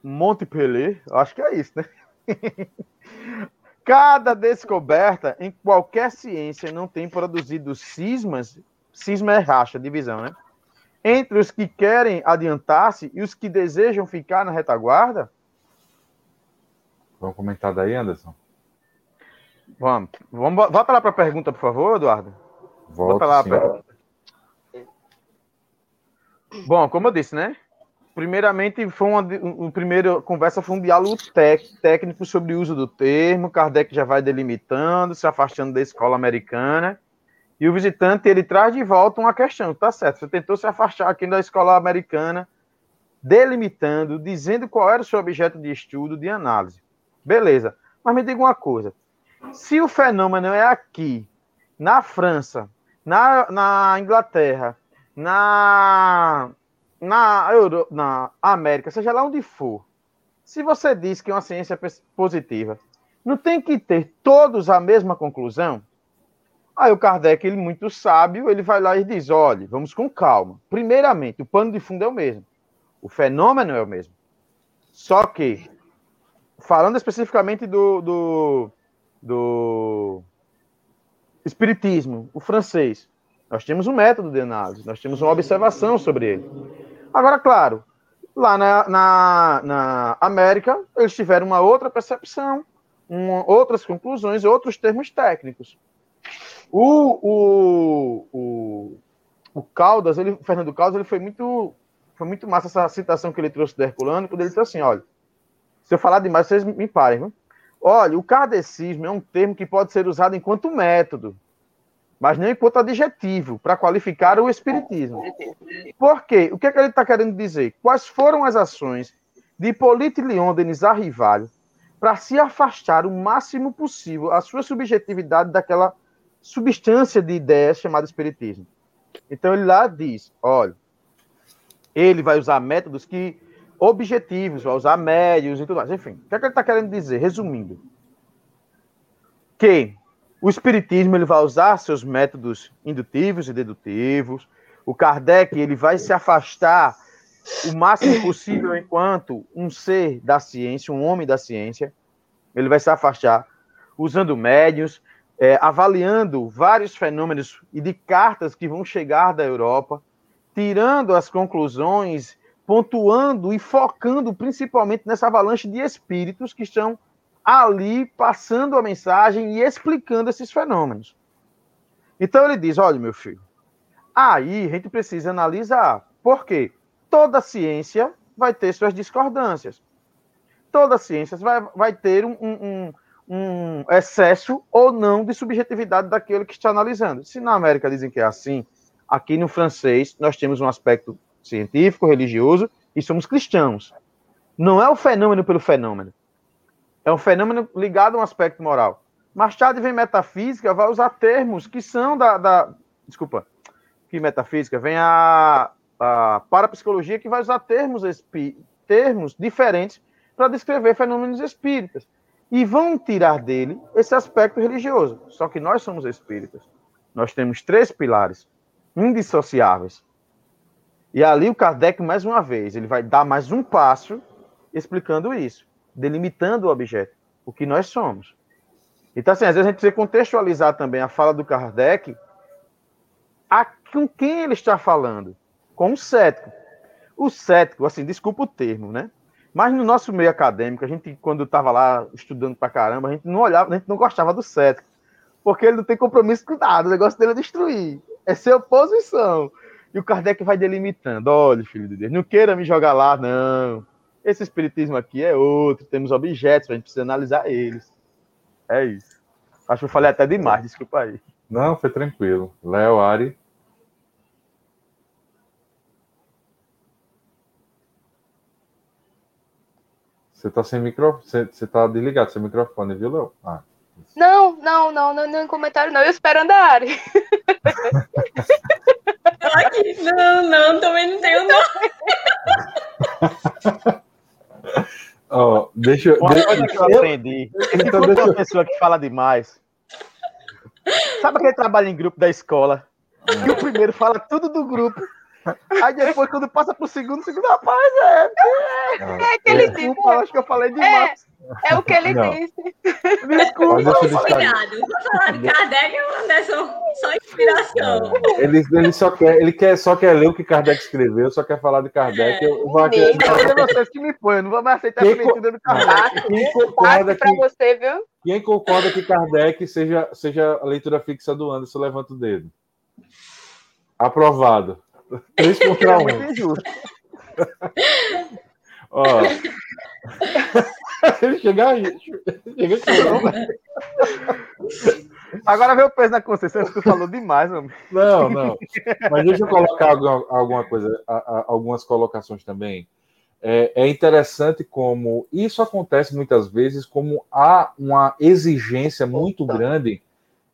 Montpellier, acho que é isso, né? Cada descoberta em qualquer ciência não tem produzido cismas, cisma é racha, divisão, né? Entre os que querem adiantar-se e os que desejam ficar na retaguarda? Vamos comentar daí, Anderson? Vamos. Vamos volta lá para a pergunta, por favor, Eduardo. Volta, volta lá pergunta. Bom, como eu disse, né? Primeiramente, foi uma, uma primeira conversa foi um diálogo tec, técnico sobre o uso do termo. Kardec já vai delimitando, se afastando da escola americana. E o visitante ele traz de volta uma questão, tá certo? Você tentou se afastar aqui da escola americana, delimitando, dizendo qual era o seu objeto de estudo, de análise. Beleza. Mas me diga uma coisa: se o fenômeno é aqui, na França, na, na Inglaterra, na, na, Euro, na América, seja lá onde for, se você diz que é uma ciência positiva, não tem que ter todos a mesma conclusão? Aí o Kardec, ele muito sábio, ele vai lá e diz: olha, vamos com calma. Primeiramente, o pano de fundo é o mesmo. O fenômeno é o mesmo. Só que, falando especificamente do, do, do espiritismo, o francês, nós temos um método de análise, nós temos uma observação sobre ele. Agora, claro, lá na, na, na América, eles tiveram uma outra percepção, uma, outras conclusões, outros termos técnicos. O, o, o, o Caldas, ele, o Fernando Caldas, ele foi muito, foi muito massa essa citação que ele trouxe do Herculano, quando ele disse assim: olha, se eu falar demais, vocês me parem. Viu? Olha, o kardecismo é um termo que pode ser usado enquanto método, mas não enquanto adjetivo, para qualificar o espiritismo. Por quê? O que, é que ele está querendo dizer? Quais foram as ações de Hipólito Leon Denis Arrivalho para se afastar o máximo possível a sua subjetividade daquela substância de ideias chamada espiritismo? Então ele lá diz, olha, ele vai usar métodos que objetivos, vai usar médios e tudo mais. Enfim, o que, é que ele está querendo dizer? Resumindo, que o Espiritismo ele vai usar seus métodos indutivos e dedutivos. O Kardec ele vai se afastar o máximo possível enquanto um ser da ciência, um homem da ciência. Ele vai se afastar usando médios, é, avaliando vários fenômenos e de cartas que vão chegar da Europa, tirando as conclusões pontuando e focando principalmente nessa avalanche de espíritos que estão ali passando a mensagem e explicando esses fenômenos. Então ele diz: olha, meu filho, aí a gente precisa analisar. Por quê? Toda ciência vai ter suas discordâncias. Toda ciência vai, vai ter um, um, um excesso ou não de subjetividade daquele que está analisando. Se na América dizem que é assim, aqui no francês nós temos um aspecto científico, religioso, e somos cristãos. Não é o fenômeno pelo fenômeno. É um fenômeno ligado a um aspecto moral. Tarde vem metafísica, vai usar termos que são da. da desculpa, que metafísica? Vem a, a parapsicologia que vai usar termos, termos diferentes para descrever fenômenos espíritas. E vão tirar dele esse aspecto religioso. Só que nós somos espíritas. Nós temos três pilares indissociáveis e ali o Kardec, mais uma vez, ele vai dar mais um passo explicando isso, delimitando o objeto, o que nós somos. Então, assim, às vezes a gente precisa contextualizar também a fala do Kardec a, com quem ele está falando? Com o cético. O cético, assim, desculpa o termo, né? Mas no nosso meio acadêmico, a gente, quando estava lá estudando pra caramba, a gente não olhava, a gente não gostava do cético. Porque ele não tem compromisso com nada, o negócio dele é destruir, é ser oposição. E o Kardec vai delimitando: olha, filho de Deus, não queira me jogar lá, não. Esse espiritismo aqui é outro, temos objetos, a gente precisa analisar eles. É isso. Acho que eu falei até demais, desculpa aí. Não, foi tranquilo. Léo, Ari. Você tá sem microfone. Você, tá desligado seu microfone, viu, Léo? Ah. Não, não, não, não, não, comentário não. Eu esperando a Ari. Não, não, também não tenho, não. oh, deixa, deixa que eu aprendi. Então, deixa... uma pessoa que fala demais. Sabe aquele trabalho em grupo da escola? Que o primeiro fala tudo do grupo. Aí depois, quando passa pro segundo, o segundo, rapaz, é. É, é aquele é, tipo. Acho que eu falei demais. É, é o que ele não. disse. Desculpa, falar de Kardec, Anderson, só inspiração. É, ele, ele, só quer, ele quer, só quer ler o que Kardec escreveu, só quer falar de Kardec. Eu, eu vou acreditar. vocês que me põem, eu não vou mais aceitar quem, a leitura do Kardec. Quem concorda, que, você, viu? quem concorda que Kardec seja, seja a leitura fixa do Anderson, levanta o dedo. Aprovado. Três contra um. Ó. Ele chega aí. Chega aqui, Agora vê o peso na consciência, que tu falou demais, mano. Não, não. Mas deixa eu colocar alguma, alguma coisa, algumas colocações também. É, é, interessante como isso acontece muitas vezes, como há uma exigência muito grande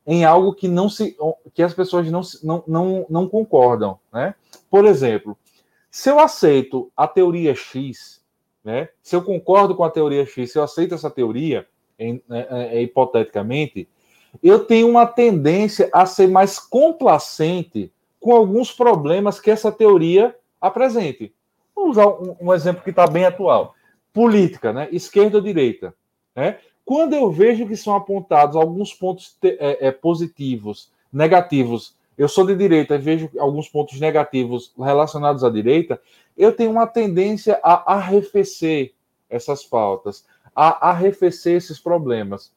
em algo que não se que as pessoas não, não, não, não concordam, né? Por exemplo, se eu aceito a teoria X, né? Se eu concordo com a teoria X, se eu aceito essa teoria, em, é, é, hipoteticamente, eu tenho uma tendência a ser mais complacente com alguns problemas que essa teoria apresente. Vamos usar um, um exemplo que está bem atual: política, né? Esquerda ou direita, né? Quando eu vejo que são apontados alguns pontos é, é, positivos, negativos, eu sou de direita e vejo alguns pontos negativos relacionados à direita, eu tenho uma tendência a arrefecer essas faltas, a arrefecer esses problemas.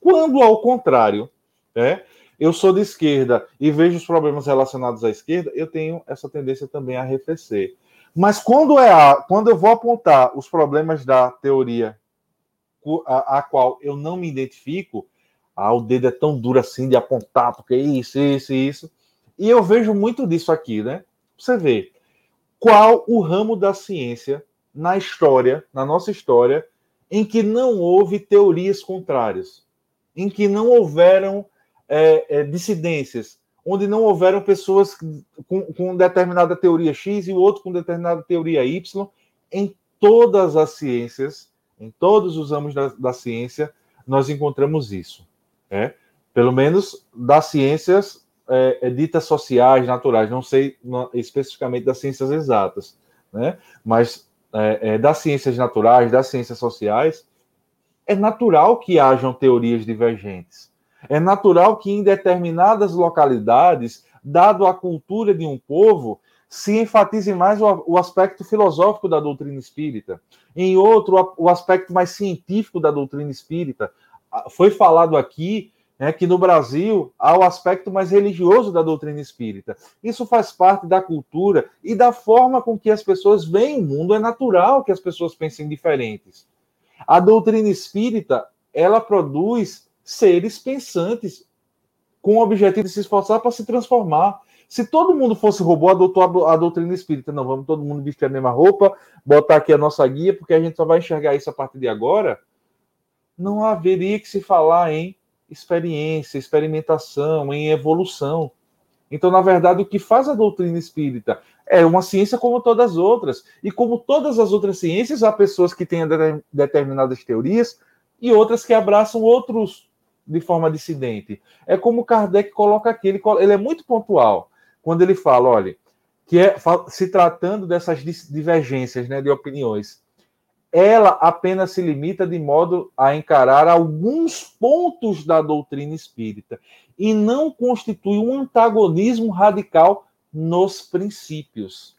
Quando, ao contrário, né, eu sou de esquerda e vejo os problemas relacionados à esquerda, eu tenho essa tendência também a arrefecer. Mas quando é a, quando eu vou apontar os problemas da teoria a, a qual eu não me identifico, ah, o dedo é tão duro assim de apontar, porque isso, isso, isso. E eu vejo muito disso aqui, né? Você vê qual o ramo da ciência na história, na nossa história, em que não houve teorias contrárias, em que não houveram é, é, dissidências, onde não houveram pessoas com, com determinada teoria X e o outro com determinada teoria Y, em todas as ciências, em todos os ramos da, da ciência, nós encontramos isso. Né? Pelo menos das ciências é, é, ditas sociais, naturais, não sei não, especificamente das ciências exatas, né? mas é, é, das ciências naturais, das ciências sociais, é natural que hajam teorias divergentes. É natural que em determinadas localidades, dado a cultura de um povo, se enfatize mais o, o aspecto filosófico da doutrina espírita. Em outro, o aspecto mais científico da doutrina espírita. Foi falado aqui né, que no Brasil há o aspecto mais religioso da doutrina espírita. Isso faz parte da cultura e da forma com que as pessoas veem o mundo. É natural que as pessoas pensem diferentes. A doutrina espírita, ela produz seres pensantes com o objetivo de se esforçar para se transformar. Se todo mundo fosse robô, adotou a doutrina espírita. Não, vamos todo mundo vestir a mesma roupa, botar aqui a nossa guia, porque a gente só vai enxergar isso a partir de agora. Não haveria que se falar em experiência, experimentação, em evolução. Então, na verdade, o que faz a doutrina espírita é uma ciência como todas as outras. E como todas as outras ciências, há pessoas que têm determinadas teorias e outras que abraçam outros de forma dissidente. É como Kardec coloca aqui, ele, ele é muito pontual quando ele fala, olha, que é se tratando dessas divergências né, de opiniões ela apenas se limita de modo a encarar alguns pontos da doutrina espírita e não constitui um antagonismo radical nos princípios.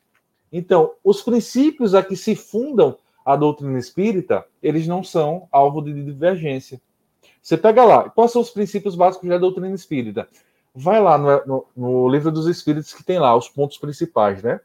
Então, os princípios a que se fundam a doutrina espírita, eles não são alvo de divergência. Você pega lá, quais são os princípios básicos da doutrina espírita? Vai lá no, no, no livro dos Espíritos que tem lá os pontos principais, né?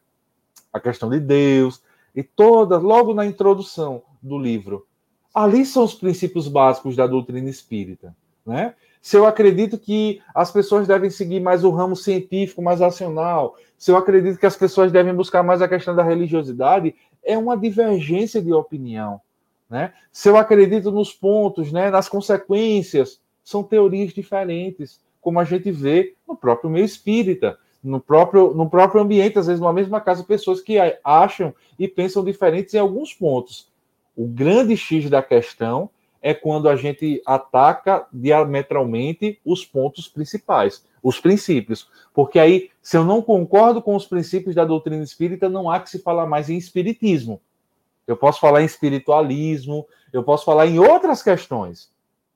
A questão de Deus, e toda, logo na introdução do livro. Ali são os princípios básicos da doutrina espírita. Né? Se eu acredito que as pessoas devem seguir mais o ramo científico, mais racional, se eu acredito que as pessoas devem buscar mais a questão da religiosidade, é uma divergência de opinião. Né? Se eu acredito nos pontos, né, nas consequências, são teorias diferentes, como a gente vê no próprio meio espírita no próprio, no próprio ambiente, às vezes numa mesma casa, pessoas que acham e pensam diferentes em alguns pontos. O grande X da questão é quando a gente ataca diametralmente os pontos principais, os princípios. Porque aí, se eu não concordo com os princípios da doutrina espírita, não há que se falar mais em espiritismo. Eu posso falar em espiritualismo, eu posso falar em outras questões.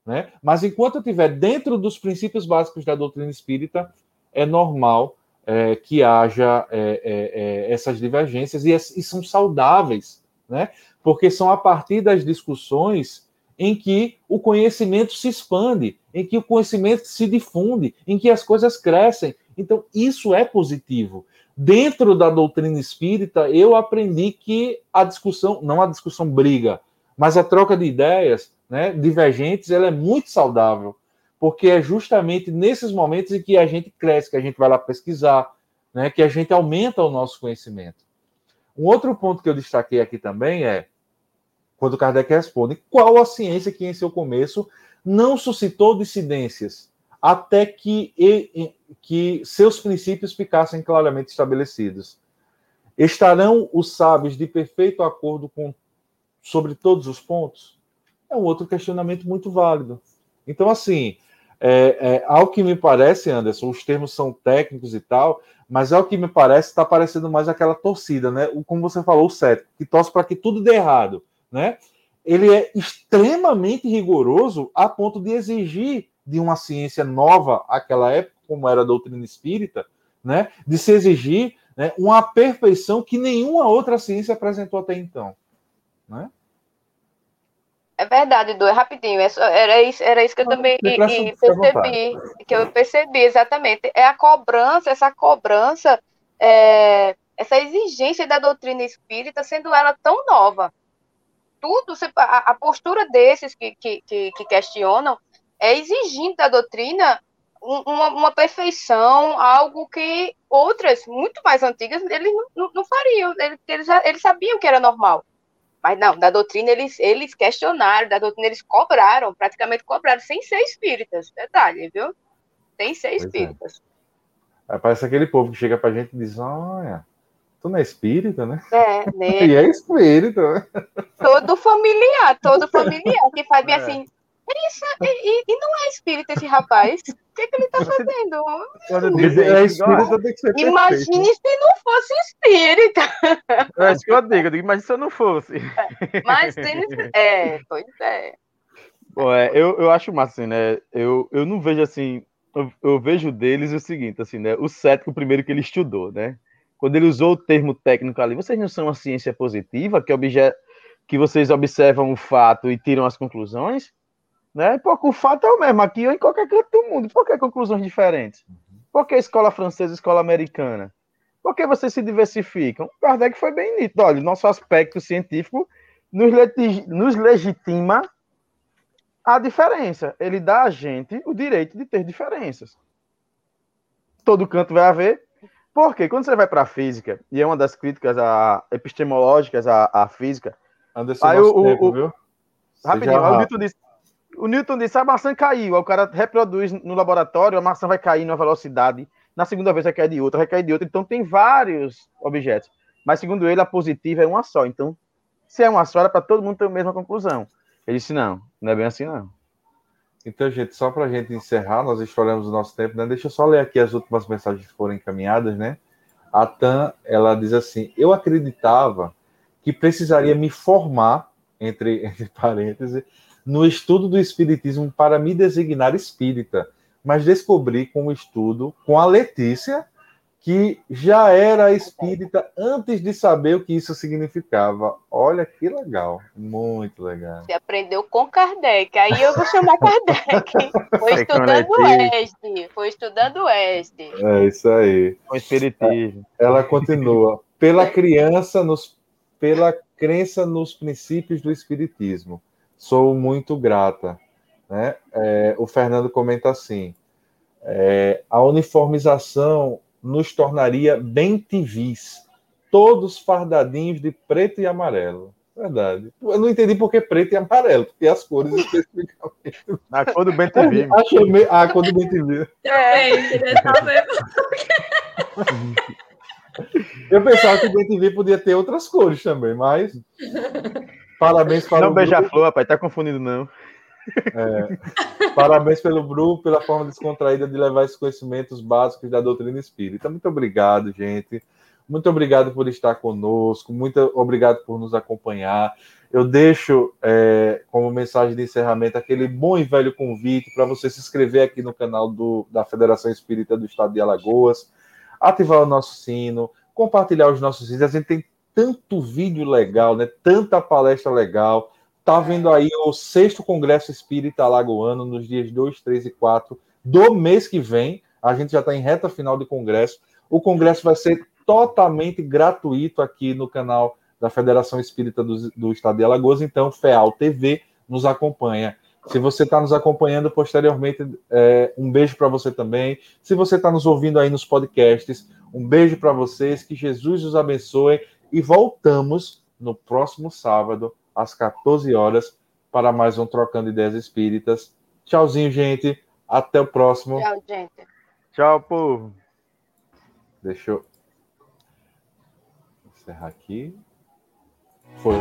Né? Mas enquanto eu estiver dentro dos princípios básicos da doutrina espírita, é normal é, que haja é, é, é, essas divergências e, e, são saudáveis, né? Porque são a partir das discussões em que o conhecimento se expande, em que o conhecimento se difunde, em que as coisas crescem. Então, isso é positivo. Dentro da doutrina espírita, eu aprendi que a discussão, não a discussão briga, mas a troca de ideias, né, divergentes, ela é muito saudável porque é justamente nesses momentos em que a gente cresce, que a gente vai lá pesquisar, né, que a gente aumenta o nosso conhecimento. Um outro ponto que eu destaquei aqui também é quando Kardec responde: qual a ciência que em seu começo não suscitou dissidências até que, que seus princípios ficassem claramente estabelecidos? Estarão os sábios de perfeito acordo com sobre todos os pontos? É um outro questionamento muito válido. Então, assim, é, é, ao que me parece, Anderson, os termos são técnicos e tal, mas ao que me parece, está parecendo mais aquela torcida, né? Como você falou, o cético, que torce para que tudo dê errado, né? Ele é extremamente rigoroso a ponto de exigir de uma ciência nova àquela época, como era a doutrina espírita, né? De se exigir né, uma perfeição que nenhuma outra ciência apresentou até então, né? É verdade, Du, é rapidinho. É era, isso, era isso que eu também e, e percebi. Que eu percebi, exatamente. É a cobrança, essa cobrança, é, essa exigência da doutrina espírita, sendo ela tão nova. Tudo, a, a postura desses que, que, que, que questionam é exigindo da doutrina uma, uma, perfeição, algo que outras, muito mais antigas, eles não, não, não fariam, eles, eles sabiam que era normal. Mas não, da doutrina eles, eles questionaram, da doutrina eles cobraram, praticamente cobraram, sem ser espíritas, detalhe, viu? Sem ser pois é. espíritas. É. Parece aquele povo que chega pra gente e diz, olha, tu não é espírita, né? É, né? e é espírita, né? Todo familiar, todo familiar, que faz bem é. assim, isso, e, e, não é espírita esse rapaz. O que, que ele está fazendo? é espírita, tem que ser Imagine se não fosse espírita. É isso que eu digo, imagine se eu não fosse. Mas tem. É, pois é. Bom, é, eu, eu acho massa, assim, né? Eu, eu não vejo assim. Eu, eu vejo deles o seguinte, assim, né? O cético, primeiro que ele estudou, né? Quando ele usou o termo técnico ali, vocês não são uma ciência positiva, que, obje... que vocês observam o fato e tiram as conclusões? Né? Porque o fato é o mesmo aqui ou em qualquer canto do mundo. Por que conclusões diferentes? Por que escola francesa escola americana? Por que vocês se diversificam? O Kardec foi bem nítido. Olha, nosso aspecto científico nos, nos legitima a diferença. Ele dá a gente o direito de ter diferenças. Todo canto vai haver. Porque quando você vai para a física, e é uma das críticas a, epistemológicas à, à física. Anderson, aí o, tempo, o, viu? Rapidinho, o Newton disse, o Newton disse: a maçã caiu. Aí o cara reproduz no laboratório, a maçã vai cair numa velocidade. Na segunda vez vai cair de outra, vai cair de outra. Então tem vários objetos. Mas segundo ele, a positiva é uma só. Então, se é uma só, era para todo mundo ter a mesma conclusão. Ele disse: não, não é bem assim, não. Então, gente, só para a gente encerrar, nós estouramos o nosso tempo, né? Deixa eu só ler aqui as últimas mensagens que foram encaminhadas, né? A Tan, ela diz assim: Eu acreditava que precisaria me formar, entre, entre parênteses, no estudo do Espiritismo para me designar espírita, mas descobri com o estudo, com a Letícia, que já era espírita antes de saber o que isso significava. Olha que legal, muito legal. Você aprendeu com Kardec, aí eu vou chamar Kardec. Foi estudando o Oeste, foi estudando o Oeste. É isso aí. Com espiritismo. Ela continua. Pela criança, nos, pela crença nos princípios do espiritismo sou muito grata. Né? É, o Fernando comenta assim: é, a uniformização nos tornaria bem tivis, todos fardadinhos de preto e amarelo. Verdade. Eu não entendi por que preto e amarelo, porque as cores especificamente. A cor do bem TV. A cor do bem TV. É, Eu pensava que o bem TV podia ter outras cores também, mas Parabéns para não beija-flor, rapaz, tá confundindo não. É, parabéns pelo grupo, pela forma descontraída de levar esses conhecimentos básicos da doutrina espírita. Muito obrigado, gente. Muito obrigado por estar conosco. Muito obrigado por nos acompanhar. Eu deixo é, como mensagem de encerramento aquele bom e velho convite para você se inscrever aqui no canal do, da Federação Espírita do Estado de Alagoas, ativar o nosso sino, compartilhar os nossos vídeos. A gente tem tanto vídeo legal, né? Tanta palestra legal. Tá vendo aí o sexto Congresso Espírita Alagoano nos dias 2, 3 e 4 do mês que vem. A gente já está em reta final de congresso. O congresso vai ser totalmente gratuito aqui no canal da Federação Espírita do, do Estado de Alagoas. Então, FEAL TV nos acompanha. Se você está nos acompanhando posteriormente, é, um beijo para você também. Se você está nos ouvindo aí nos podcasts, um beijo para vocês. Que Jesus os abençoe e voltamos no próximo sábado, às 14 horas, para mais um Trocando Ideias Espíritas. Tchauzinho, gente. Até o próximo. Tchau, gente. Tchau, povo. Deixa eu encerrar aqui. Foi.